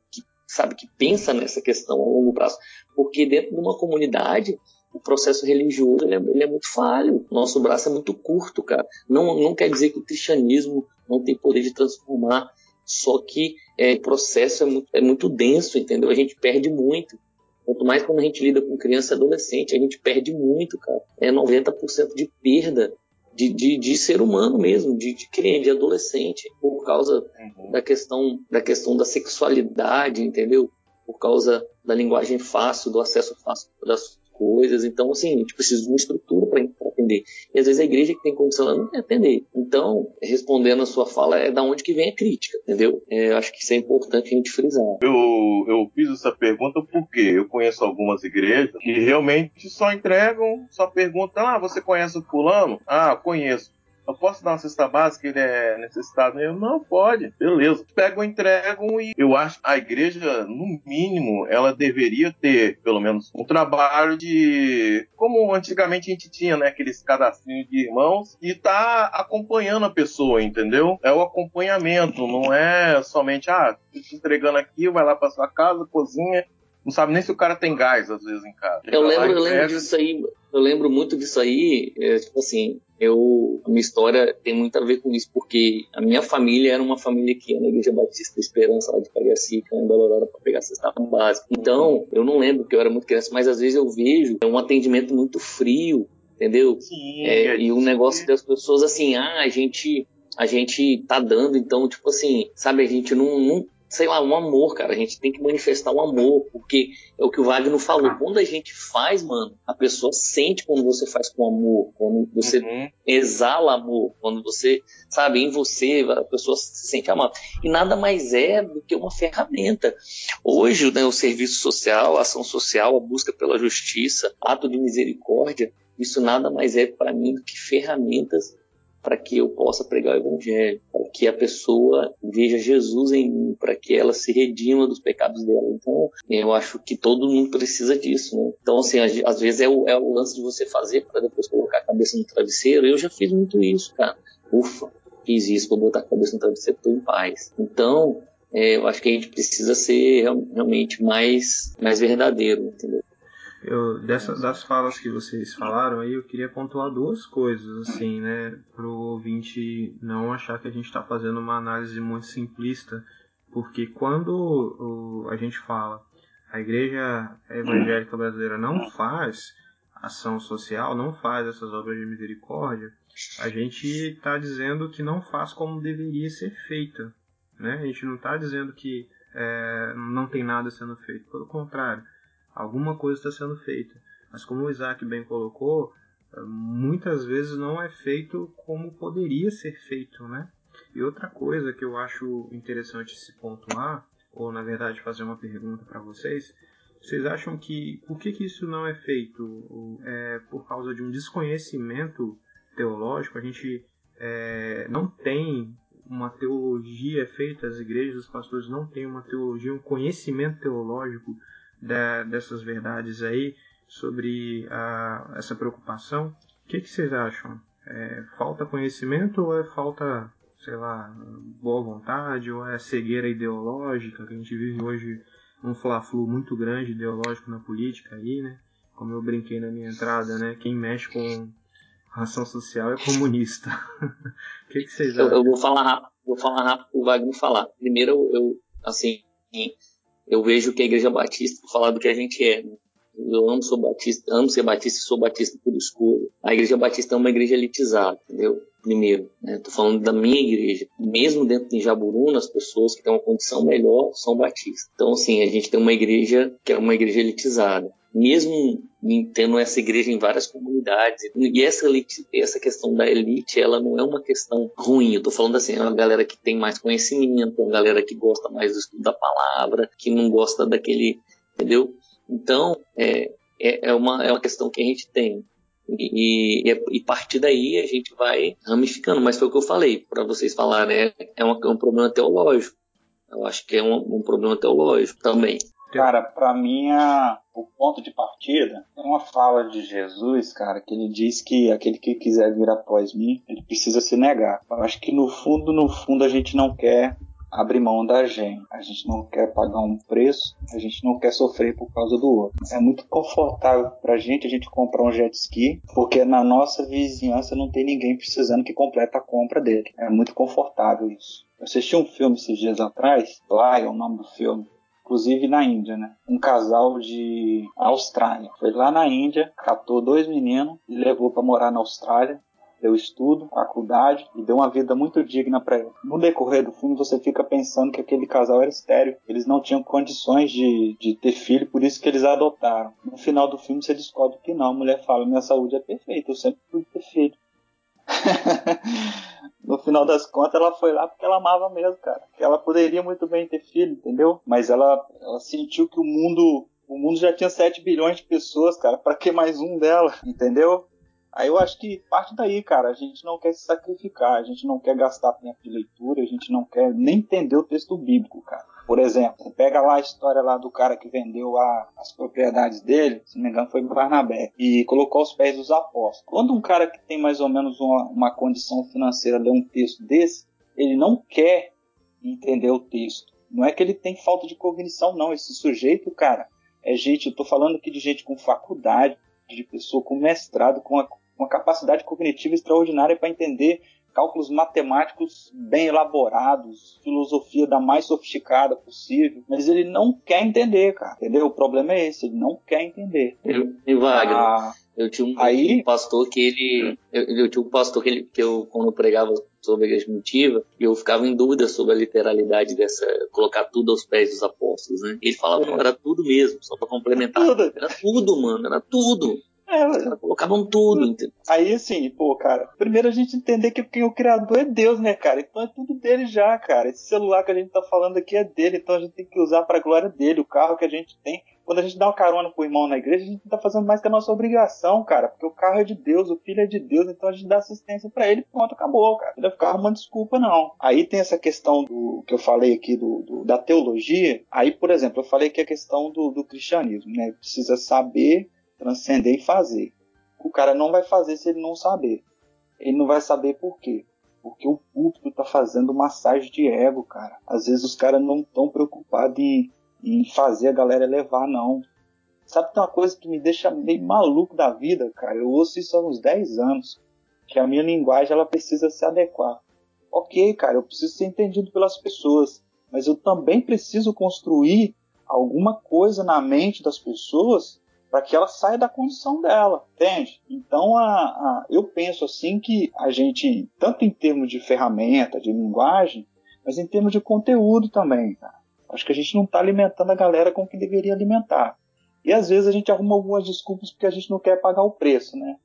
sabe que pensa nessa questão a longo prazo, porque dentro de uma comunidade o processo religioso ele é, ele é, muito falho. Nosso braço é muito curto, cara. Não, não quer dizer que o cristianismo não tem poder de transformar, só que é, o processo é muito, é muito denso, entendeu? A gente perde muito. Quanto mais quando a gente lida com criança e adolescente, a gente perde muito, cara. É 90% de perda de, de, de, ser humano mesmo, de, de criança, de adolescente, por causa uhum. da questão da questão da sexualidade, entendeu? Por causa da linguagem fácil, do acesso fácil das coisas. Então, assim, a gente precisa de uma estrutura para atender. E às vezes a igreja que tem condição ela não quer atender. Então, respondendo a sua fala, é da onde que vem a crítica, entendeu? É, eu acho que isso é importante a gente frisar. Eu, eu fiz essa pergunta porque eu conheço algumas igrejas que realmente só entregam, só perguntam: ah, você conhece o fulano? Ah, conheço. Eu posso dar uma cesta básica, ele é necessitado mesmo? Não, pode, beleza. Pegam, entregam e eu acho que a igreja, no mínimo, ela deveria ter, pelo menos, um trabalho de. Como antigamente a gente tinha, né? Aqueles cadastrinhos de irmãos e tá acompanhando a pessoa, entendeu? É o acompanhamento, não é somente, ah, te entregando aqui, vai lá pra sua casa, cozinha não sabe nem se o cara tem gás, às vezes, em casa. Eu lembro, eu lembro disso aí, eu lembro muito disso aí, é, tipo assim, eu, a minha história tem muito a ver com isso, porque a minha família era uma família que ia na Igreja Batista Esperança, lá de Cariacica, em Belo Horizonte, para pegar a cesta básica. Então, eu não lembro, porque eu era muito criança, mas às vezes eu vejo é um atendimento muito frio, entendeu? Sim, é, é e o um negócio das pessoas assim, ah, a gente a gente tá dando, então, tipo assim, sabe, a gente não, não, sei lá, um amor, cara. A gente tem que manifestar um amor, porque é o que o Wagner falou. Quando a gente faz, mano, a pessoa sente quando você faz com amor, quando você uhum. exala amor, quando você, sabe, em você, a pessoa se sente amada. E nada mais é do que uma ferramenta. Hoje, né, o serviço social, a ação social, a busca pela justiça, ato de misericórdia, isso nada mais é para mim do que ferramentas para que eu possa pregar o evangelho, para que a pessoa veja Jesus em mim, para que ela se redima dos pecados dela. Então, eu acho que todo mundo precisa disso, né? Então, assim, às vezes é o, é o lance de você fazer para depois colocar a cabeça no travesseiro. Eu já fiz muito isso, cara. Ufa, fiz isso, vou botar a cabeça no travesseiro, estou em paz. Então, é, eu acho que a gente precisa ser realmente mais, mais verdadeiro, entendeu? Eu, dessa, das falas que vocês falaram aí, eu queria pontuar duas coisas, assim, né? Pro ouvinte não achar que a gente está fazendo uma análise muito simplista, porque quando o, a gente fala a igreja evangélica brasileira não faz ação social, não faz essas obras de misericórdia, a gente está dizendo que não faz como deveria ser feita, né? A gente não está dizendo que é, não tem nada sendo feito, pelo contrário alguma coisa está sendo feita. Mas como o Isaac bem colocou, eh, muitas vezes não é feito como poderia ser feito, né? E outra coisa que eu acho interessante se pontuar, ou na verdade fazer uma pergunta para vocês, vocês acham que por que, que isso não é feito? É por causa de um desconhecimento teológico? A gente é, não tem uma teologia feita, as igrejas, os pastores não têm uma teologia, um conhecimento teológico da, dessas verdades aí, sobre a, essa preocupação. O que, que vocês acham? É, falta conhecimento ou é falta, sei lá, boa vontade ou é cegueira ideológica? Que a gente vive hoje um fla-flu muito grande ideológico na política aí, né? Como eu brinquei na minha entrada, né? Quem mexe com ação social é comunista. O que, que vocês acham? Eu, eu, vou falar rápido, vou falar rápido o Wagner falar. Primeiro, eu, assim, eu vejo que a Igreja Batista, por falar do que a gente é, né? eu amo, sou batista, amo ser batista e sou batista por escolha. A Igreja Batista é uma igreja elitizada, entendeu? Primeiro, né? Tô falando da minha igreja. Mesmo dentro de Jaburuna, as pessoas que têm uma condição melhor são batistas. Então, assim, a gente tem uma igreja que é uma igreja elitizada mesmo tendo essa igreja em várias comunidades. E essa, elite, essa questão da elite, ela não é uma questão ruim. Eu tô falando assim, é uma galera que tem mais conhecimento, uma galera que gosta mais do estudo da palavra, que não gosta daquele, entendeu? Então, é, é, é uma, é uma questão que a gente tem. E, e, e partir daí a gente vai ramificando. Mas foi o que eu falei, para vocês falarem, é, é, um, é um problema teológico. Eu acho que é um, um problema teológico também. Cara, para mim o ponto de partida é uma fala de Jesus, cara, que ele diz que aquele que quiser vir após mim, ele precisa se negar. Eu acho que no fundo, no fundo, a gente não quer abrir mão da gente. A gente não quer pagar um preço, a gente não quer sofrer por causa do outro. É muito confortável pra gente a gente comprar um jet ski, porque na nossa vizinhança não tem ninguém precisando que complete a compra dele. É muito confortável isso. Eu assisti um filme esses dias atrás, é o nome do filme, inclusive na Índia, né? Um casal de Austrália. Foi lá na Índia, captou dois meninos e levou para morar na Austrália. deu estudo, faculdade e deu uma vida muito digna para ele. No decorrer do filme, você fica pensando que aquele casal era estéreo, eles não tinham condições de, de ter filho, por isso que eles adotaram. No final do filme, você descobre que não. A mulher fala: Minha saúde é perfeita, eu sempre pude ter filho. No final das contas, ela foi lá porque ela amava mesmo, cara. Ela poderia muito bem ter filho, entendeu? Mas ela, ela sentiu que o mundo o mundo já tinha 7 bilhões de pessoas, cara. Para que mais um dela? Entendeu? Aí eu acho que parte daí, cara. A gente não quer se sacrificar, a gente não quer gastar tempo de leitura, a gente não quer nem entender o texto bíblico, cara. Por exemplo, pega lá a história lá do cara que vendeu a, as propriedades dele, se não me engano foi Barnabé, e colocou aos pés dos apóstolos. Quando um cara que tem mais ou menos uma, uma condição financeira lê um texto desse, ele não quer entender o texto. Não é que ele tem falta de cognição, não. Esse sujeito, cara, é gente, eu tô falando aqui de gente com faculdade, de pessoa com mestrado, com uma, uma capacidade cognitiva extraordinária para entender cálculos matemáticos bem elaborados, filosofia da mais sofisticada possível, mas ele não quer entender, cara, entendeu? O problema é esse, ele não quer entender. E Wagner, ah, eu tinha um, aí, pastor que ele, eu, eu, tinha um pastor que, ele, que eu, quando eu pregava sobre a igreja primitiva, eu ficava em dúvida sobre a literalidade dessa, colocar tudo aos pés dos apóstolos, né? Ele falava, não, era tudo mesmo, só para complementar. Tudo. Era tudo, mano, era tudo. É, colocavam tudo. Entendeu? Aí assim, pô, cara, primeiro a gente entender que quem é o criador é Deus, né, cara? Então é tudo dele já, cara. Esse celular que a gente tá falando aqui é dele, então a gente tem que usar pra glória dele. O carro que a gente tem. Quando a gente dá uma carona pro irmão na igreja, a gente tá fazendo mais que a nossa obrigação, cara. Porque o carro é de Deus, o filho é de Deus, então a gente dá assistência para ele pronto, acabou, cara. Não deve ficar arrumando desculpa, não. Aí tem essa questão do que eu falei aqui do, do da teologia. Aí, por exemplo, eu falei que a questão do, do cristianismo, né? Precisa saber transcender e fazer. O cara não vai fazer se ele não saber. Ele não vai saber por quê. Porque o público tá fazendo massagem de ego, cara. Às vezes os caras não estão preocupados em, em fazer a galera levar, não. Sabe que tem uma coisa que me deixa meio maluco da vida, cara? Eu ouço isso há uns 10 anos. Que a minha linguagem ela precisa se adequar. Ok, cara, eu preciso ser entendido pelas pessoas. Mas eu também preciso construir alguma coisa na mente das pessoas para que ela saia da condição dela, entende? Então, a, a, eu penso assim que a gente, tanto em termos de ferramenta, de linguagem, mas em termos de conteúdo também, cara. Acho que a gente não está alimentando a galera com o que deveria alimentar. E às vezes a gente arruma algumas desculpas porque a gente não quer pagar o preço, né?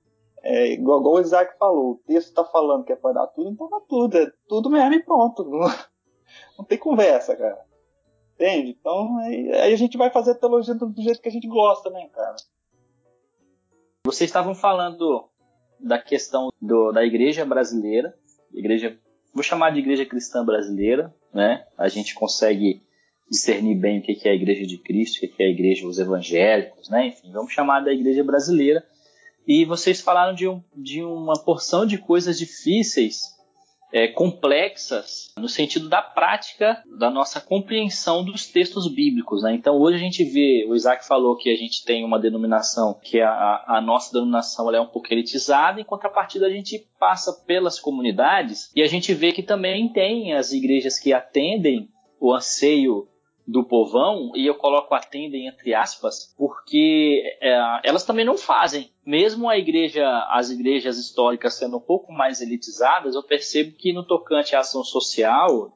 É, igual, igual o Isaac falou, o texto está falando que é para dar tudo, então dá tudo, é tudo mesmo e pronto. Não, não tem conversa, cara. Entende? Então aí, aí, a gente vai fazer teologia do, do jeito que a gente gosta, né, cara? Vocês estavam falando da questão do, da igreja brasileira, igreja, vou chamar de igreja cristã brasileira, né? A gente consegue discernir bem o que é a igreja de Cristo, o que é a igreja dos evangélicos, né? Enfim, vamos chamar da igreja brasileira. E vocês falaram de, um, de uma porção de coisas difíceis é, complexas no sentido da prática da nossa compreensão dos textos bíblicos. Né? Então hoje a gente vê, o Isaac falou que a gente tem uma denominação que a, a nossa denominação é um pouco elitizada, em contrapartida a gente passa pelas comunidades e a gente vê que também tem as igrejas que atendem o anseio do povão, e eu coloco atendem entre aspas, porque é, elas também não fazem. Mesmo a igreja, as igrejas históricas sendo um pouco mais elitizadas, eu percebo que no tocante à ação social,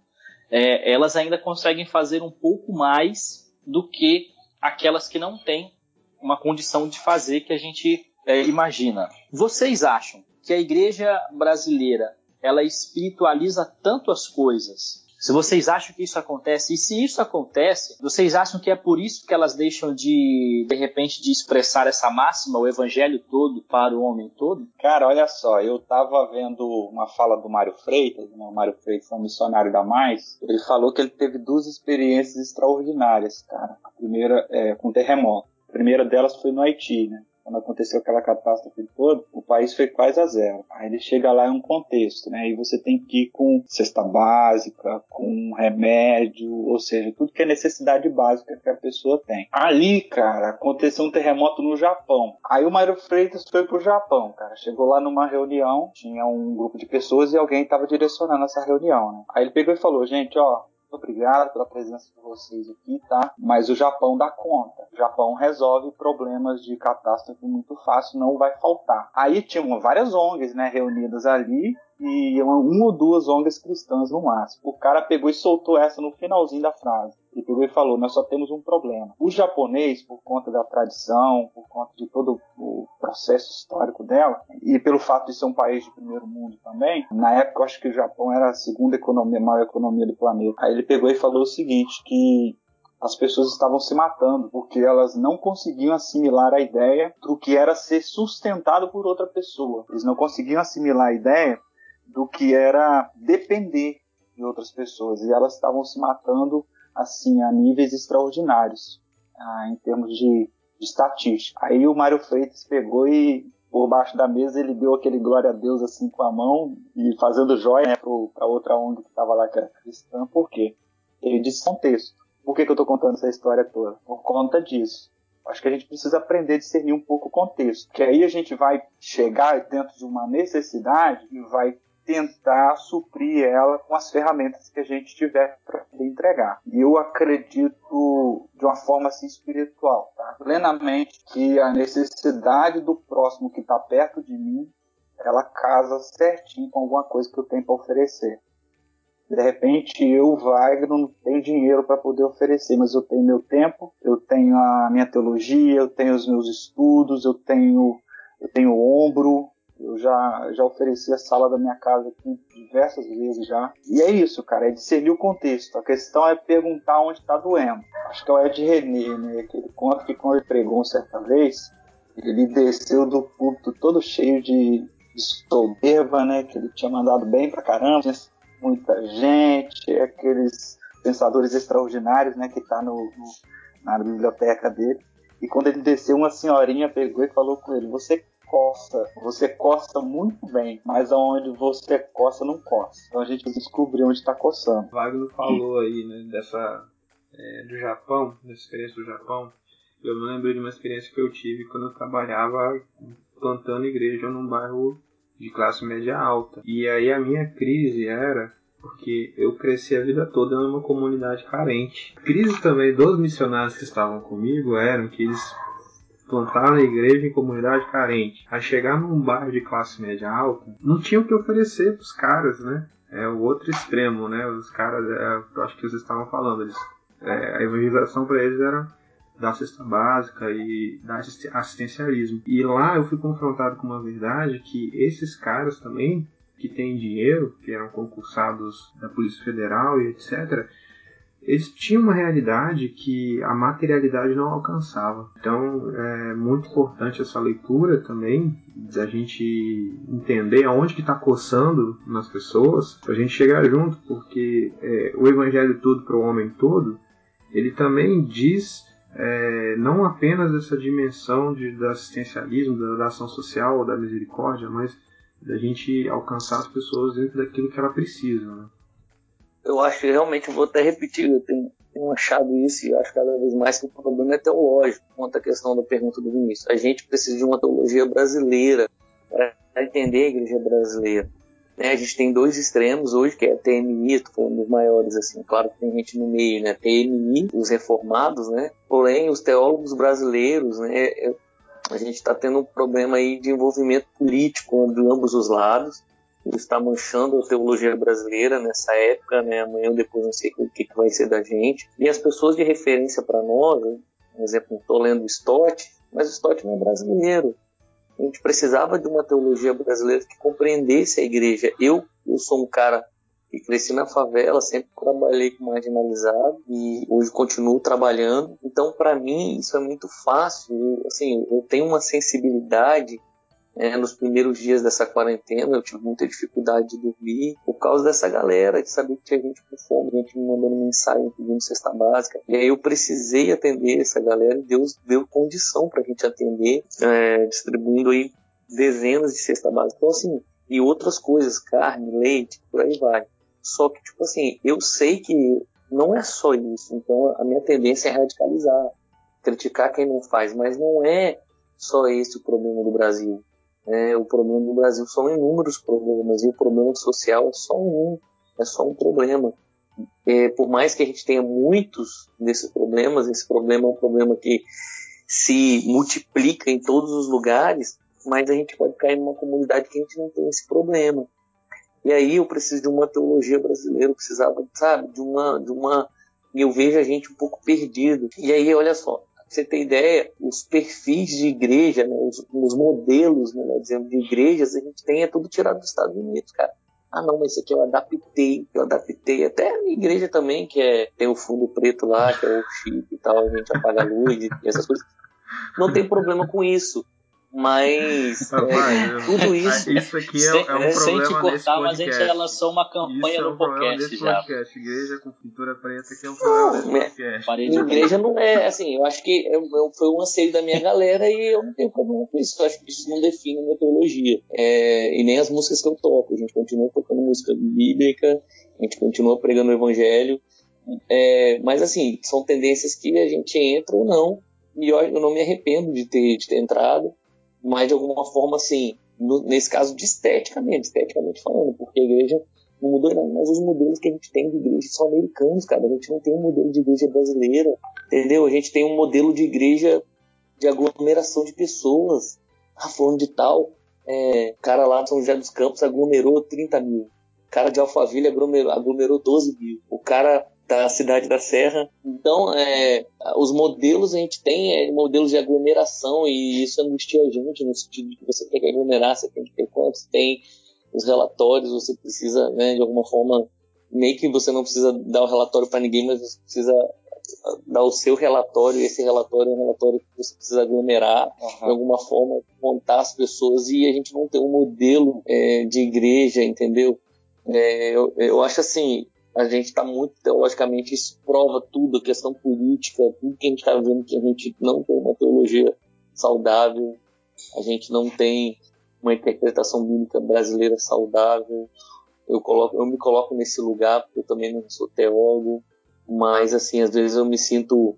é, elas ainda conseguem fazer um pouco mais do que aquelas que não têm uma condição de fazer que a gente é, imagina. Vocês acham que a igreja brasileira ela espiritualiza tanto as coisas se vocês acham que isso acontece, e se isso acontece, vocês acham que é por isso que elas deixam de, de repente, de expressar essa máxima, o evangelho todo para o homem todo? Cara, olha só, eu tava vendo uma fala do Mário Freitas, né? o Mário Freitas é um missionário da Mais, ele falou que ele teve duas experiências extraordinárias, cara. A primeira é com terremoto. A primeira delas foi no Haiti, né? Quando aconteceu aquela catástrofe toda, o país foi quase a zero. Aí ele chega lá em um contexto, né? E você tem que ir com cesta básica, com remédio, ou seja, tudo que é necessidade básica que a pessoa tem. Ali, cara, aconteceu um terremoto no Japão. Aí o Mário Freitas foi pro Japão, cara. Chegou lá numa reunião, tinha um grupo de pessoas e alguém estava direcionando essa reunião, né? Aí ele pegou e falou, gente, ó, obrigado pela presença de vocês aqui, tá? Mas o Japão dá conta. O Japão resolve problemas de catástrofe muito fácil, não vai faltar. Aí tinham várias ONGs, né, reunidas ali e uma, uma ou duas ONGs cristãs no máximo. O cara pegou e soltou essa no finalzinho da frase. E pegou e falou: Nós só temos um problema. O japonês, por conta da tradição, por conta de todo o processo histórico dela, e pelo fato de ser um país de primeiro mundo também, na época eu acho que o Japão era a segunda economia, maior economia do planeta. Aí ele pegou e falou o seguinte: que as pessoas estavam se matando porque elas não conseguiam assimilar a ideia do que era ser sustentado por outra pessoa. Eles não conseguiam assimilar a ideia do que era depender de outras pessoas e elas estavam se matando assim a níveis extraordinários ah, em termos de, de estatística. Aí o Mário Freitas pegou e por baixo da mesa ele deu aquele glória a Deus assim com a mão e fazendo joia né, para outra onda que estava lá que era cristã. Por quê? Ele disse contexto. Por que, que eu estou contando essa história toda? Por conta disso. Acho que a gente precisa aprender a discernir um pouco o contexto. Que aí a gente vai chegar dentro de uma necessidade e vai tentar suprir ela com as ferramentas que a gente tiver para entregar. E eu acredito de uma forma assim espiritual, tá? plenamente que a necessidade do próximo que está perto de mim, ela casa certinho com alguma coisa que eu tenho para oferecer. De repente eu, Wagner, não tenho dinheiro para poder oferecer, mas eu tenho meu tempo, eu tenho a minha teologia, eu tenho os meus estudos, eu tenho eu tenho ombro, eu já, já ofereci a sala da minha casa aqui diversas vezes já. E é isso, cara, é discernir o contexto. A questão é perguntar onde está doendo. Acho que é o Ed René, né? Aquele conto que quando ele pregou certa vez, ele desceu do púlpito todo cheio de, de soberba, né? Que ele tinha mandado bem pra caramba, tinha muita gente, aqueles pensadores extraordinários, né? Que tá no, no na biblioteca dele. E quando ele desceu, uma senhorinha pegou e falou com ele: Você coça. Você coça muito bem, mas aonde você coça, não coça. Então a gente descobriu onde está coçando. O Wagner falou aí, né, dessa. É, do Japão, dessa experiência do Japão. Eu me lembro de uma experiência que eu tive quando eu trabalhava plantando igreja num bairro de classe média alta. E aí a minha crise era porque eu cresci a vida toda numa comunidade carente. A crise também dos missionários que estavam comigo eram que eles plantar na igreja em comunidade carente, a chegar num bairro de classe média alta, não tinha o que oferecer para os caras, né? É o outro extremo, né? Os caras, é, acho que vocês estavam falando, eles, é, a evangelização para eles era da cesta básica e dar assistencialismo. E lá eu fui confrontado com uma verdade que esses caras também, que têm dinheiro, que eram concursados da Polícia Federal e etc., eles tinham uma realidade que a materialidade não alcançava. Então é muito importante essa leitura também, da gente entender aonde que está coçando nas pessoas, para a gente chegar junto, porque é, o evangelho todo para o homem todo, ele também diz é, não apenas essa dimensão de, do assistencialismo, da, da ação social, da misericórdia, mas da gente alcançar as pessoas dentro daquilo que ela precisa. Né? Eu acho que realmente vou até repetir, eu tenho, tenho achado isso e acho cada vez mais que o problema é teológico, quanto à questão da pergunta do Vinícius. A gente precisa de uma teologia brasileira para entender a igreja brasileira. Né? A gente tem dois extremos hoje, que é a TMI, estou falando dos maiores, assim, claro que tem gente no meio, né? TMI, os reformados, né? Porém, os teólogos brasileiros, né? A gente está tendo um problema aí de envolvimento político de ambos os lados está manchando a teologia brasileira nessa época, né? Amanhã ou depois não sei o que, vai ser da gente. E as pessoas de referência para nós, né? por exemplo, estou lendo Stott, mas Stott não é brasileiro. A gente precisava de uma teologia brasileira que compreendesse a igreja. Eu, eu sou um cara que cresci na favela, sempre trabalhei com marginalizado e hoje continuo trabalhando. Então, para mim, isso é muito fácil. Assim, eu tenho uma sensibilidade é, nos primeiros dias dessa quarentena eu tive muita dificuldade de dormir por causa dessa galera, de saber que tinha gente com fome, gente me mandando mensagem pedindo cesta básica. E aí eu precisei atender essa galera e Deus deu condição para a gente atender, é, distribuindo aí dezenas de cesta básica. Então, assim, e outras coisas, carne, leite, por aí vai. Só que, tipo assim, eu sei que não é só isso. Então, a minha tendência é radicalizar, criticar quem não faz, mas não é só esse o problema do Brasil. É, o problema no Brasil são inúmeros problemas e o problema social é só um, é só um problema. é, por mais que a gente tenha muitos desses problemas, esse problema é um problema que se multiplica em todos os lugares, mas a gente pode cair numa comunidade que a gente não tem esse problema. E aí eu preciso de uma teologia brasileira, eu precisava, sabe, de uma, de uma, eu vejo a gente um pouco perdido. E aí, olha só, você ter ideia, os perfis de igreja, né, os, os modelos, né, dizendo, de igrejas, a gente tem é tudo tirado dos Estados Unidos, cara. Ah, não, mas isso aqui eu adaptei, eu adaptei. Até a minha igreja também, que é, tem o fundo preto lá, que é o chip e tal, a gente apaga a luz e essas coisas. Não tem problema com isso. Mas Rapaz, é, tudo isso. Isso aqui é, é um problema. Sem te cortar, mas a gente já lançou uma campanha isso no é um podcast já. Podcast. Igreja com pintura preta que é um problema não, desse podcast. Parede igreja não é assim, eu acho que eu, eu, foi um anseio da minha galera e eu não tenho problema com isso. Eu acho que isso não define a minha teologia. É, e nem as músicas que eu toco. A gente continua tocando música bíblica, a gente continua pregando o evangelho. É, mas assim, são tendências que a gente entra ou não. E eu, eu não me arrependo de ter, de ter entrado mas de alguma forma, assim, no, nesse caso de esteticamente, esteticamente falando, porque a igreja não mudou nada, mas os modelos que a gente tem de igreja são americanos, cara. A gente não tem um modelo de igreja brasileira, entendeu? A gente tem um modelo de igreja de aglomeração de pessoas. Ah, de tal, é, cara lá de São José dos Campos aglomerou 30 mil. Cara de Alphaville aglomerou, aglomerou 12 mil. O cara da cidade da Serra. Então, é, os modelos a gente tem é, modelos de aglomeração e isso angustia a gente no sentido de que você tem que aglomerar, você tem que ter quantos tem os relatórios, você precisa, né, de alguma forma, meio que você não precisa dar o relatório para ninguém, mas você precisa dar o seu relatório, e esse relatório é um relatório que você precisa aglomerar uhum. de alguma forma, contar as pessoas, e a gente não tem um modelo é, de igreja, entendeu? É, eu, eu acho assim, a gente está muito teologicamente, isso prova tudo, a questão política, tudo que a gente está vendo que a gente não tem uma teologia saudável, a gente não tem uma interpretação bíblica brasileira saudável. Eu, coloco, eu me coloco nesse lugar, porque eu também não sou teólogo, mas assim, às vezes eu me sinto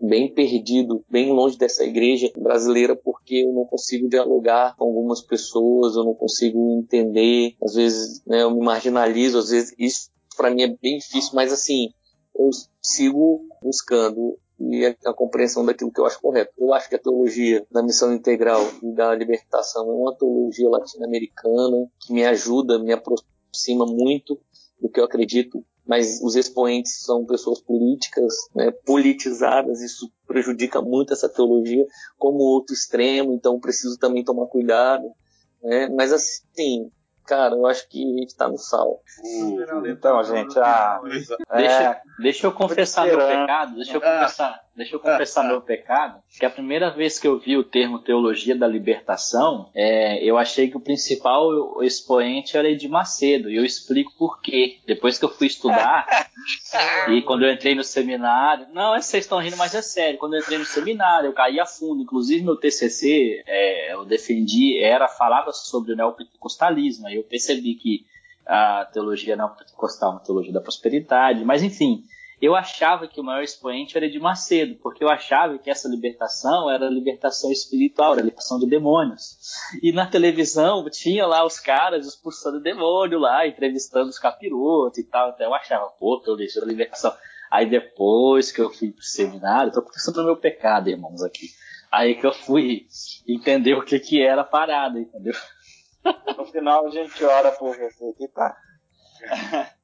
bem perdido, bem longe dessa igreja brasileira, porque eu não consigo dialogar com algumas pessoas, eu não consigo entender, às vezes né, eu me marginalizo, às vezes isso para mim é bem difícil, mas assim, eu sigo buscando e a, compreensão daquilo que eu acho correto. Eu acho que a teologia da missão integral e da libertação é uma teologia latino-americana que me ajuda, me aproxima muito do que eu acredito, mas os expoentes são pessoas políticas, né, politizadas, isso prejudica muito essa teologia, como outro extremo, então preciso também tomar cuidado. Né? Mas assim, Cara, eu acho que a gente tá no sal. Uh, então, gente, ah, deixa, é, deixa eu confessar meu pecado. Deixa eu confessar, deixa eu confessar meu pecado. Que a primeira vez que eu vi o termo teologia da libertação, é, eu achei que o principal expoente era Edir Macedo. E eu explico por quê. Depois que eu fui estudar, e quando eu entrei no seminário. Não, vocês estão rindo, mas é sério. Quando eu entrei no seminário, eu caí a fundo. Inclusive, meu TCC, é, eu defendi, era falava sobre o neopentecostalismo Aí eu percebi que a teologia não pentecostal é uma teologia da prosperidade, mas enfim, eu achava que o maior expoente era de Macedo, porque eu achava que essa libertação era libertação espiritual, era libertação de demônios. E na televisão tinha lá os caras expulsando demônio lá, entrevistando os capirotos e tal. Então eu achava, pô, teologia da libertação. Aí depois que eu fui pro seminário, tô confessando o meu pecado, irmãos, aqui. Aí que eu fui entender o que que era a parada, entendeu? No final a gente ora por você aqui, tá?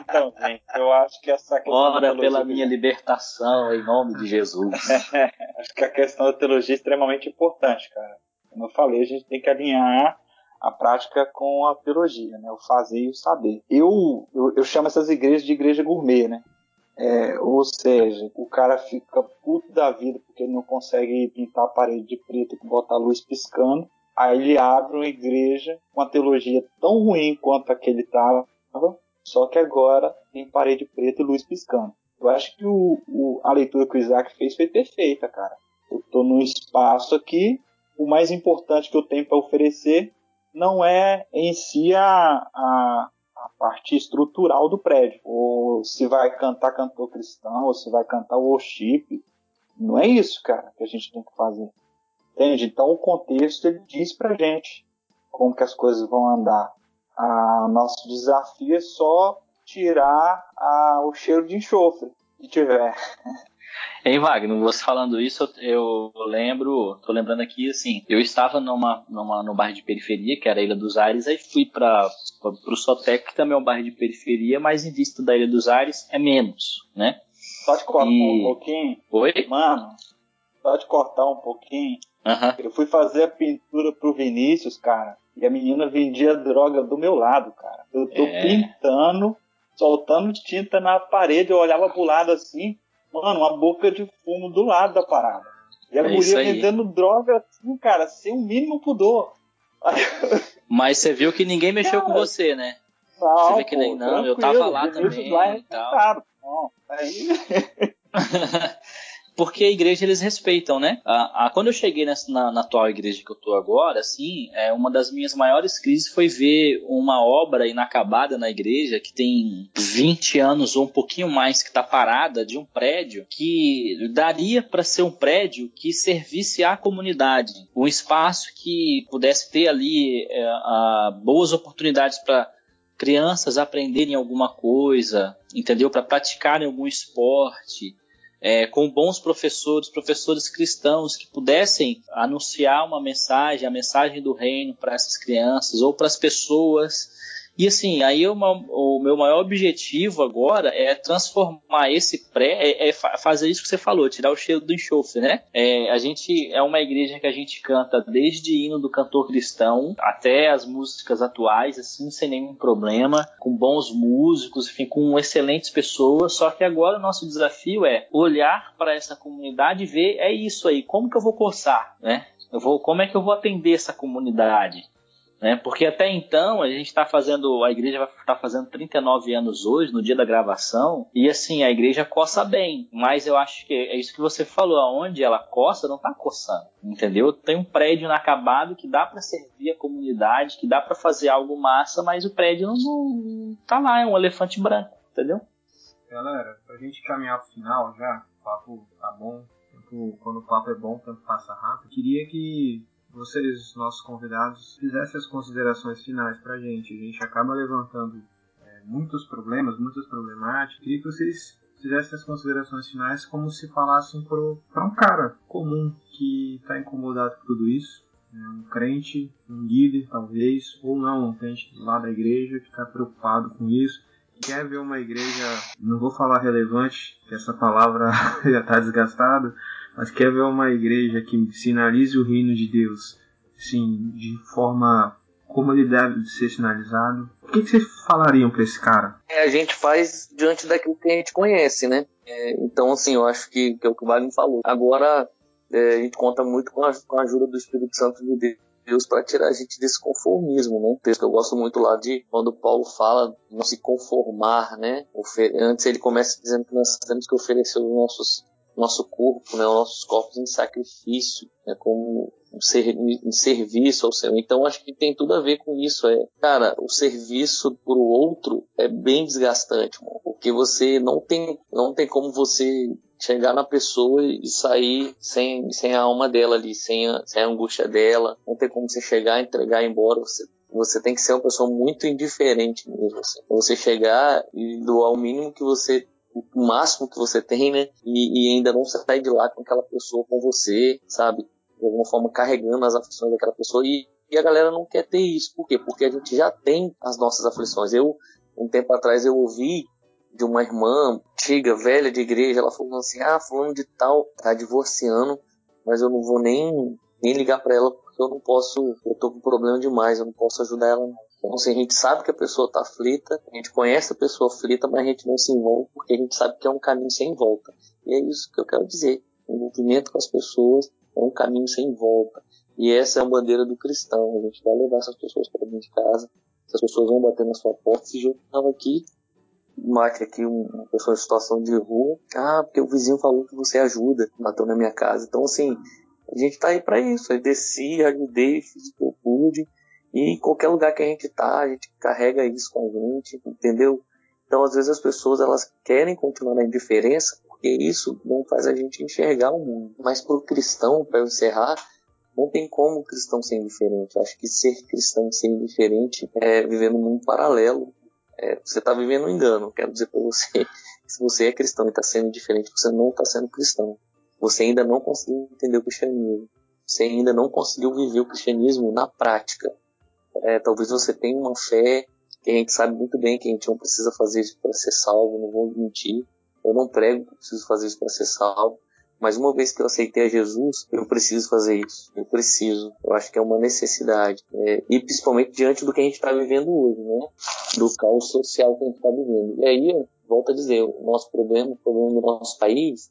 Então, gente, eu acho que essa questão. Ora pela minha libertação, em nome de Jesus. acho que a questão da teologia é extremamente importante, cara. Como eu falei, a gente tem que alinhar a prática com a teologia, né? O fazer e o saber. Eu, eu, eu chamo essas igrejas de igreja gourmet, né? É, ou seja, o cara fica puto da vida porque ele não consegue pintar a parede de preto e botar a luz piscando. Aí ele abre uma igreja com uma teologia tão ruim quanto a que ele estava, só que agora tem parede preta e luz piscando. Eu acho que o, o, a leitura que o Isaac fez foi perfeita, cara. Eu estou num espaço aqui, o mais importante que eu tenho para oferecer não é em si a, a, a, parte estrutural do prédio, ou se vai cantar cantor cristão, ou se vai cantar worship. Não é isso, cara, que a gente tem que fazer. Entende? Então o contexto ele diz pra gente como que as coisas vão andar. A nosso desafio é só tirar o cheiro de enxofre que tiver. Hein, Wagner, você falando isso, eu, eu lembro, tô lembrando aqui, assim, eu estava numa, numa, num bairro de periferia, que era a Ilha dos Ares, aí fui para o Sotec, que também é um bairro de periferia, mas em vista da Ilha dos Ares é menos, né? Só te cortar e... um pouquinho. Oi? Mano, só te cortar um pouquinho. Uhum. Eu fui fazer a pintura pro Vinícius, cara, e a menina vendia droga do meu lado, cara. Eu tô é... pintando, soltando tinta na parede, eu olhava pro lado assim, mano, uma boca de fumo do lado da parada. E a é guria vendendo droga assim, cara, sem o mínimo pudor. Mas você viu que ninguém mexeu cara, com você, né? Não, você vê que nem, não, eu tava lá também. Lá é tal. Não, aí... porque a igreja eles respeitam, né? A, a, quando eu cheguei nessa, na, na, atual igreja que eu tô agora, assim, é, uma das minhas maiores crises foi ver uma obra inacabada na igreja que tem 20 anos ou um pouquinho mais que tá parada de um prédio que daria para ser um prédio que servisse à comunidade, um espaço que pudesse ter ali é, a, boas oportunidades para crianças aprenderem alguma coisa, entendeu? Para praticarem algum esporte é, com bons professores, professores cristãos que pudessem anunciar uma mensagem, a mensagem do reino para essas crianças ou para as pessoas e assim, aí o meu maior objetivo agora é transformar esse pré, é, é, fazer isso que você falou, tirar o cheiro do enxofre, né? É, a gente é uma igreja que a gente canta desde hino do cantor cristão até as músicas atuais, assim, sem nenhum problema, com bons músicos, enfim, com excelentes pessoas. Só que agora o nosso desafio é olhar para essa comunidade e ver, é isso aí, como que eu vou coçar, né? Eu vou, como é que eu vou atender essa comunidade? Né? Porque até então a gente está fazendo, a igreja vai estar tá fazendo 39 anos hoje, no dia da gravação, e assim, a igreja coça bem, mas eu acho que é isso que você falou, aonde ela coça, não está coçando, entendeu? Tem um prédio inacabado que dá para servir a comunidade, que dá para fazer algo massa, mas o prédio não, não tá lá, é um elefante branco, entendeu? Galera, pra gente caminhar pro final já, o papo tá bom, quando o papo é bom, o tempo passa rápido. Queria que vocês, nossos convidados, fizessem as considerações finais para a gente. A gente acaba levantando é, muitos problemas, muitas problemáticas. Queria que vocês fizessem as considerações finais como se falassem para um cara comum que está incomodado com tudo isso. Né? Um crente, um líder talvez, ou não, um crente lá da igreja que está preocupado com isso. Quer ver uma igreja, não vou falar relevante, que essa palavra já está desgastada, mas quer ver uma igreja que sinalize o reino de Deus, sim, de forma como ele deve ser sinalizado, o que, que vocês falariam para esse cara? É, a gente faz diante daquilo que a gente conhece, né? É, então, assim, eu acho que, que é o que o Wagner falou. Agora, é, a gente conta muito com a, com a ajuda do Espírito Santo de Deus. Para tirar a gente desse conformismo, né? Um texto que eu gosto muito lá de quando Paulo fala não se conformar, né? Antes ele começa dizendo que nós temos que oferecer os nossos nosso corpo, né, os nossos corpos em sacrifício, né, como um, ser, serviço ao Senhor. Então acho que tem tudo a ver com isso. É, cara, o serviço pro outro é bem desgastante, mano, porque você não tem, não tem como você chegar na pessoa e sair sem, sem a alma dela ali, sem a, sem a angústia dela. Não tem como você chegar, entregar e embora. Você você tem que ser uma pessoa muito indiferente mesmo. Assim. Você chegar e doar o mínimo que você o máximo que você tem, né? E, e, ainda não sair de lá com aquela pessoa com você, sabe? De alguma forma carregando as aflições daquela pessoa. E, e a galera não quer ter isso. Por quê? Porque a gente já tem as nossas aflições. Eu, um tempo atrás, eu ouvi de uma irmã antiga, velha de igreja, ela falou assim: Ah, fulano de tal tá divorciando, mas eu não vou nem, nem ligar para ela porque eu não posso, eu tô com problema demais, eu não posso ajudar ela não. Então, assim, a gente sabe que a pessoa está aflita, a gente conhece a pessoa aflita, mas a gente não se envolve porque a gente sabe que é um caminho sem volta. E é isso que eu quero dizer. O envolvimento com as pessoas é um caminho sem volta. E essa é a bandeira do cristão. A gente vai levar essas pessoas para dentro de casa, essas pessoas vão bater na sua porta. Se eu estava aqui, mate aqui uma pessoa em situação de rua, ah, porque o vizinho falou que você ajuda, bateu na minha casa. Então, assim, a gente está aí para isso. Eu desci, ajudei, fiz o que eu pude e em qualquer lugar que a gente tá, a gente carrega isso com a gente, entendeu? Então, às vezes as pessoas elas querem continuar na indiferença, porque isso não faz a gente enxergar o mundo. Mas para o cristão, para encerrar, não tem como o cristão ser indiferente. Acho que ser cristão ser indiferente é viver num mundo paralelo. é, você está vivendo um engano. Quero dizer para você, se você é cristão e está sendo diferente, você não está sendo cristão. Você ainda não conseguiu entender o cristianismo. Você ainda não conseguiu viver o cristianismo na prática. É, talvez você tenha uma fé que a gente sabe muito bem que a gente não precisa fazer isso para ser salvo, não vou mentir. Eu não prego que preciso fazer isso para ser salvo. Mas uma vez que eu aceitei a Jesus, eu preciso fazer isso. Eu preciso. Eu acho que é uma necessidade. É, e principalmente diante do que a gente está vivendo hoje, né? Do caos social que a gente está vivendo. E aí, volto a dizer, o nosso problema, o problema do nosso país,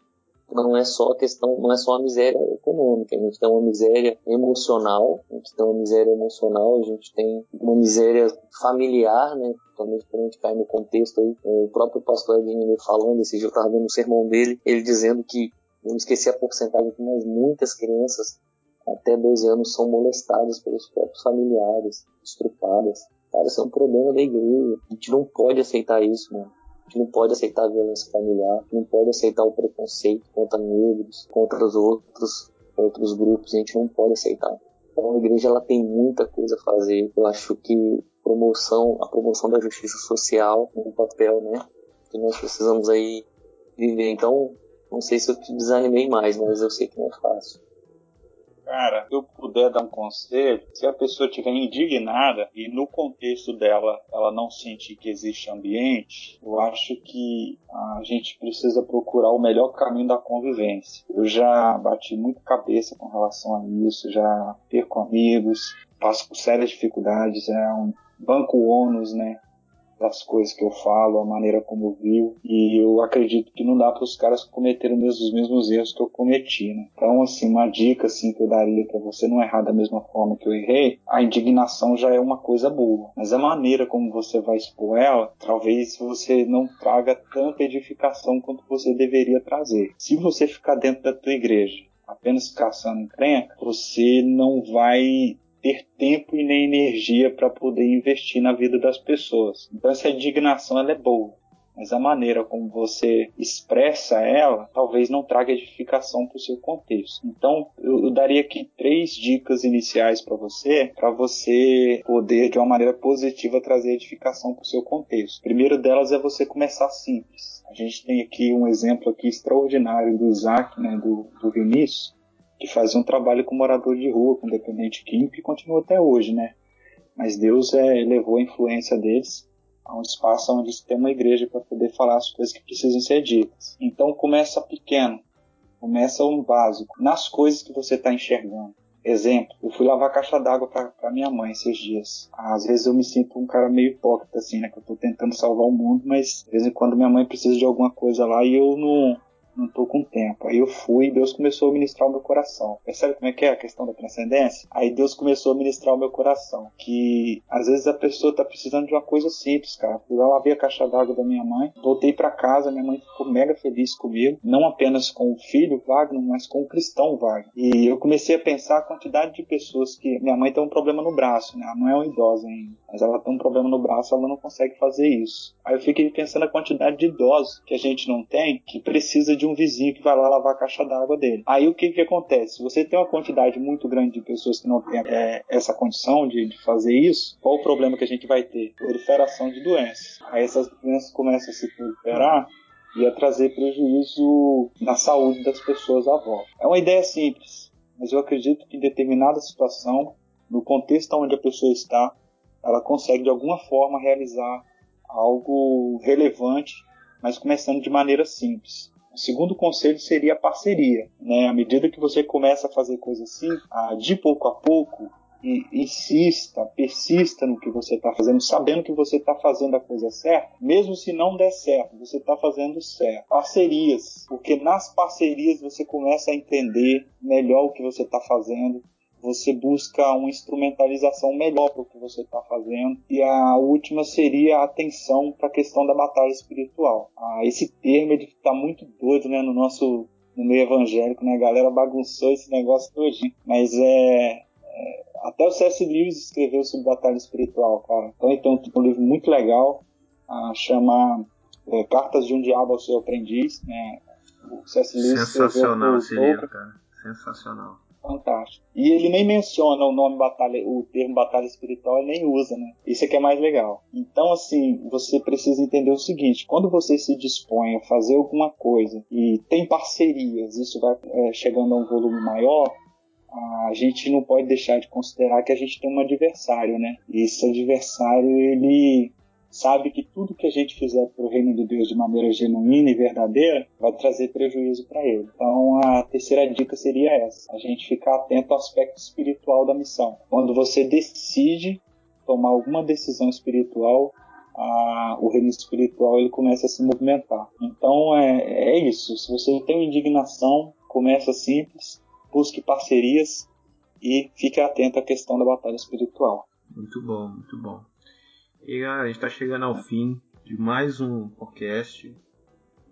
não é só a questão, não é só a miséria econômica, a gente tem uma miséria emocional, a gente tem uma miséria emocional, a gente tem uma miséria familiar, né? Também quando a gente cai no contexto aí, o próprio pastor Edinho falando, esse dia eu estava vendo o sermão dele, ele dizendo que não esqueci a porcentagem mas muitas crianças até 12 anos são molestadas pelos próprios familiares, estrupadas. Cara, isso é um problema da igreja. A gente não pode aceitar isso, mano. Gente não pode aceitar a violência familiar, não pode aceitar o preconceito contra negros, contra os outros, outros grupos, a gente não pode aceitar. Então a igreja ela tem muita coisa a fazer. Eu acho que promoção, a promoção da justiça social é um papel, né, que nós precisamos aí viver. Então, não sei se eu te desanimei mais, mas eu sei que não é fácil. Cara, se eu puder dar um conselho, se a pessoa estiver indignada e no contexto dela ela não sentir que existe ambiente, eu acho que a gente precisa procurar o melhor caminho da convivência. Eu já bati muito cabeça com relação a isso, já perco amigos, passo por sérias dificuldades, é um banco ônus, né? Das coisas que eu falo, a maneira como eu vivo. E eu acredito que não dá para os caras cometerem os mesmos erros que eu cometi, né? Então, assim, uma dica assim que eu daria para você não errar da mesma forma que eu errei, a indignação já é uma coisa boa, mas a maneira como você vai expor ela, talvez você não traga tanta edificação quanto você deveria trazer. Se você ficar dentro da tua igreja apenas caçando encrenca, você não vai ter tempo e nem energia para poder investir na vida das pessoas. Então essa indignação ela é boa, mas a maneira como você expressa ela talvez não traga edificação para o seu contexto. Então eu, daria aqui três dicas iniciais para você, para você poder de uma maneira positiva trazer edificação para o seu contexto. Primeiro delas é você começar simples. A gente tem aqui um exemplo aqui extraordinário do Isaac, né, do, do Vinícius, que fazia um trabalho com morador de rua, com dependente químico e continua até hoje, né? Mas Deus é, levou a influência deles a um espaço onde se tem uma igreja para poder falar as coisas que precisam ser ditas. Então começa pequeno, começa um básico, nas coisas que você está enxergando. Exemplo, eu fui lavar caixa d'água para minha mãe esses dias. Às vezes eu me sinto um cara meio hipócrita, assim, né? Que eu tô tentando salvar o mundo, mas de vez em quando minha mãe precisa de alguma coisa lá e eu não, não tô com tempo. Aí eu fui e Deus começou a ministrar o meu coração. Percebe como é que é a questão da transcendência? Aí Deus começou a ministrar o meu coração. Que às vezes a pessoa tá precisando de uma coisa simples, cara. Lá lavei a caixa d'água da minha mãe, voltei para casa, minha mãe ficou mega feliz comigo. Não apenas com o filho Wagner, mas com o cristão Wagner. E eu comecei a pensar a quantidade de pessoas que. Minha mãe tem um problema no braço, né? Ela não é uma idosa ainda, mas ela tem um problema no braço, ela não consegue fazer isso. Aí eu fiquei pensando a quantidade de idosos que a gente não tem que precisa de um vizinho que vai lá lavar a caixa d'água dele. Aí o que que acontece? Você tem uma quantidade muito grande de pessoas que não têm é, essa condição de, de, fazer isso, qual o problema que a gente vai ter? Proliferação de doenças. Aí essas doenças começam a se proliferar e a trazer prejuízo na saúde das pessoas à volta. É uma ideia simples, mas eu acredito que em determinada situação, no contexto onde a pessoa está, ela consegue de alguma forma realizar algo relevante mas começando de maneira simples. O segundo conselho seria a parceria. Né? À medida que você começa a fazer coisas assim, de pouco a pouco, e insista, persista no que você está fazendo, sabendo que você está fazendo a coisa certa, mesmo se não der certo, você está fazendo certo. Parcerias, porque nas parcerias você começa a entender melhor o que você está fazendo, você busca uma instrumentalização melhor para o que você está fazendo. E a última seria a atenção para a questão da batalha espiritual. Ah, esse termo está muito doido né, no nosso no meio evangélico, né? A galera bagunçou esse negócio todinho. Mas é, é, até o C.S. Lewis escreveu sobre batalha espiritual, cara. Então, então um livro muito legal, ah, chama é, Cartas de um Diabo ao Seu Aprendiz, né? O C.S. Lewis Sensacional esse livro, cara. Sensacional fantástico. E ele nem menciona o nome batalha, o termo batalha espiritual, ele nem usa, né? Isso é que é mais legal. Então, assim, você precisa entender o seguinte: quando você se dispõe a fazer alguma coisa e tem parcerias, isso vai é, chegando a um volume maior, a gente não pode deixar de considerar que a gente tem um adversário, né? E esse adversário, ele sabe que tudo que a gente fizer para o reino de Deus de maneira genuína e verdadeira vai trazer prejuízo para ele. Então a terceira dica seria essa: a gente ficar atento ao aspecto espiritual da missão. Quando você decide tomar alguma decisão espiritual, a, o reino espiritual ele começa a se movimentar. Então é, é isso. Se você tem indignação, começa simples, busque parcerias e fique atento à questão da batalha espiritual. Muito bom, muito bom. E a gente está chegando ao fim de mais um podcast.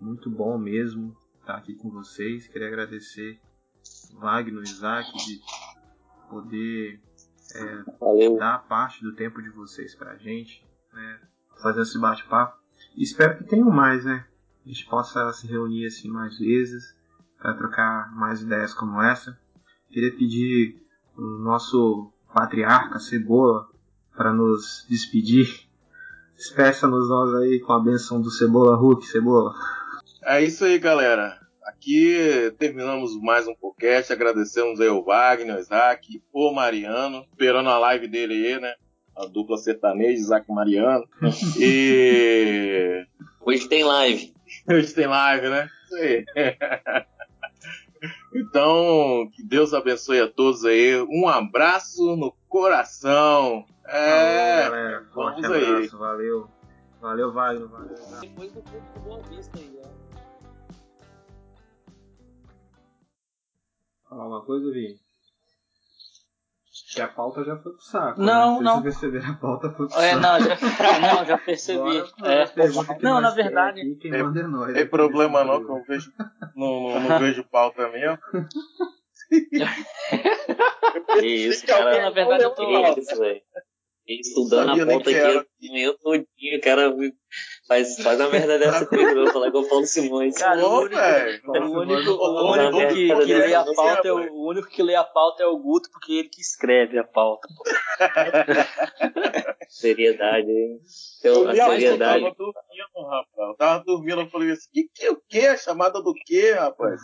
Muito bom mesmo estar aqui com vocês. Queria agradecer Wagner e Isaac de poder é, dar parte do tempo de vocês para a gente, né, fazer esse bate-papo. Espero que tenham mais, né? A gente possa se reunir assim mais vezes para trocar mais ideias como essa. Queria pedir o nosso patriarca Cebola para nos despedir Despeça-nos nós aí com a benção do Cebola Hulk, Cebola. É isso aí, galera. Aqui terminamos mais um podcast. Agradecemos aí o Wagner, o Isaac, o Mariano, esperando a live dele aí, né? A dupla sertaneja, Isaac e Mariano. E. Hoje tem live. Hoje tem live, né? Isso aí. Então, que Deus abençoe a todos aí. Um abraço no coração. É, Falou, galera. Forte vamos abraço, aí. valeu. Valeu, Wagner. Valeu. Depois do público Boa Vista aí, ó. Falar uma coisa, Vi? Que a pauta já foi pro saco. Não, né? não. Vocês perceberam, a pauta foi pro é, saco. Não, já, não, já percebi. É. Não, na verdade. Aqui, quem manda é nós. Tem problema não, que eu vejo, não, não, não vejo pauta mesmo. Isso, cara. Na verdade, eu tô. Isso, velho. Estudando a pauta aqui, eu todinho, cara faz, faz a merda dessa comigo, eu vou falar com o Paulo Simões. Cara, o único, o único, o único que, que lê a pauta é o, o único que lê a pauta é o Guto, porque ele que escreve a pauta. seriedade, hein? Então, a seriedade. Eu tava dormindo, rapaz. Eu tava dormindo, eu falei assim, que que o que? A chamada do que, rapaz?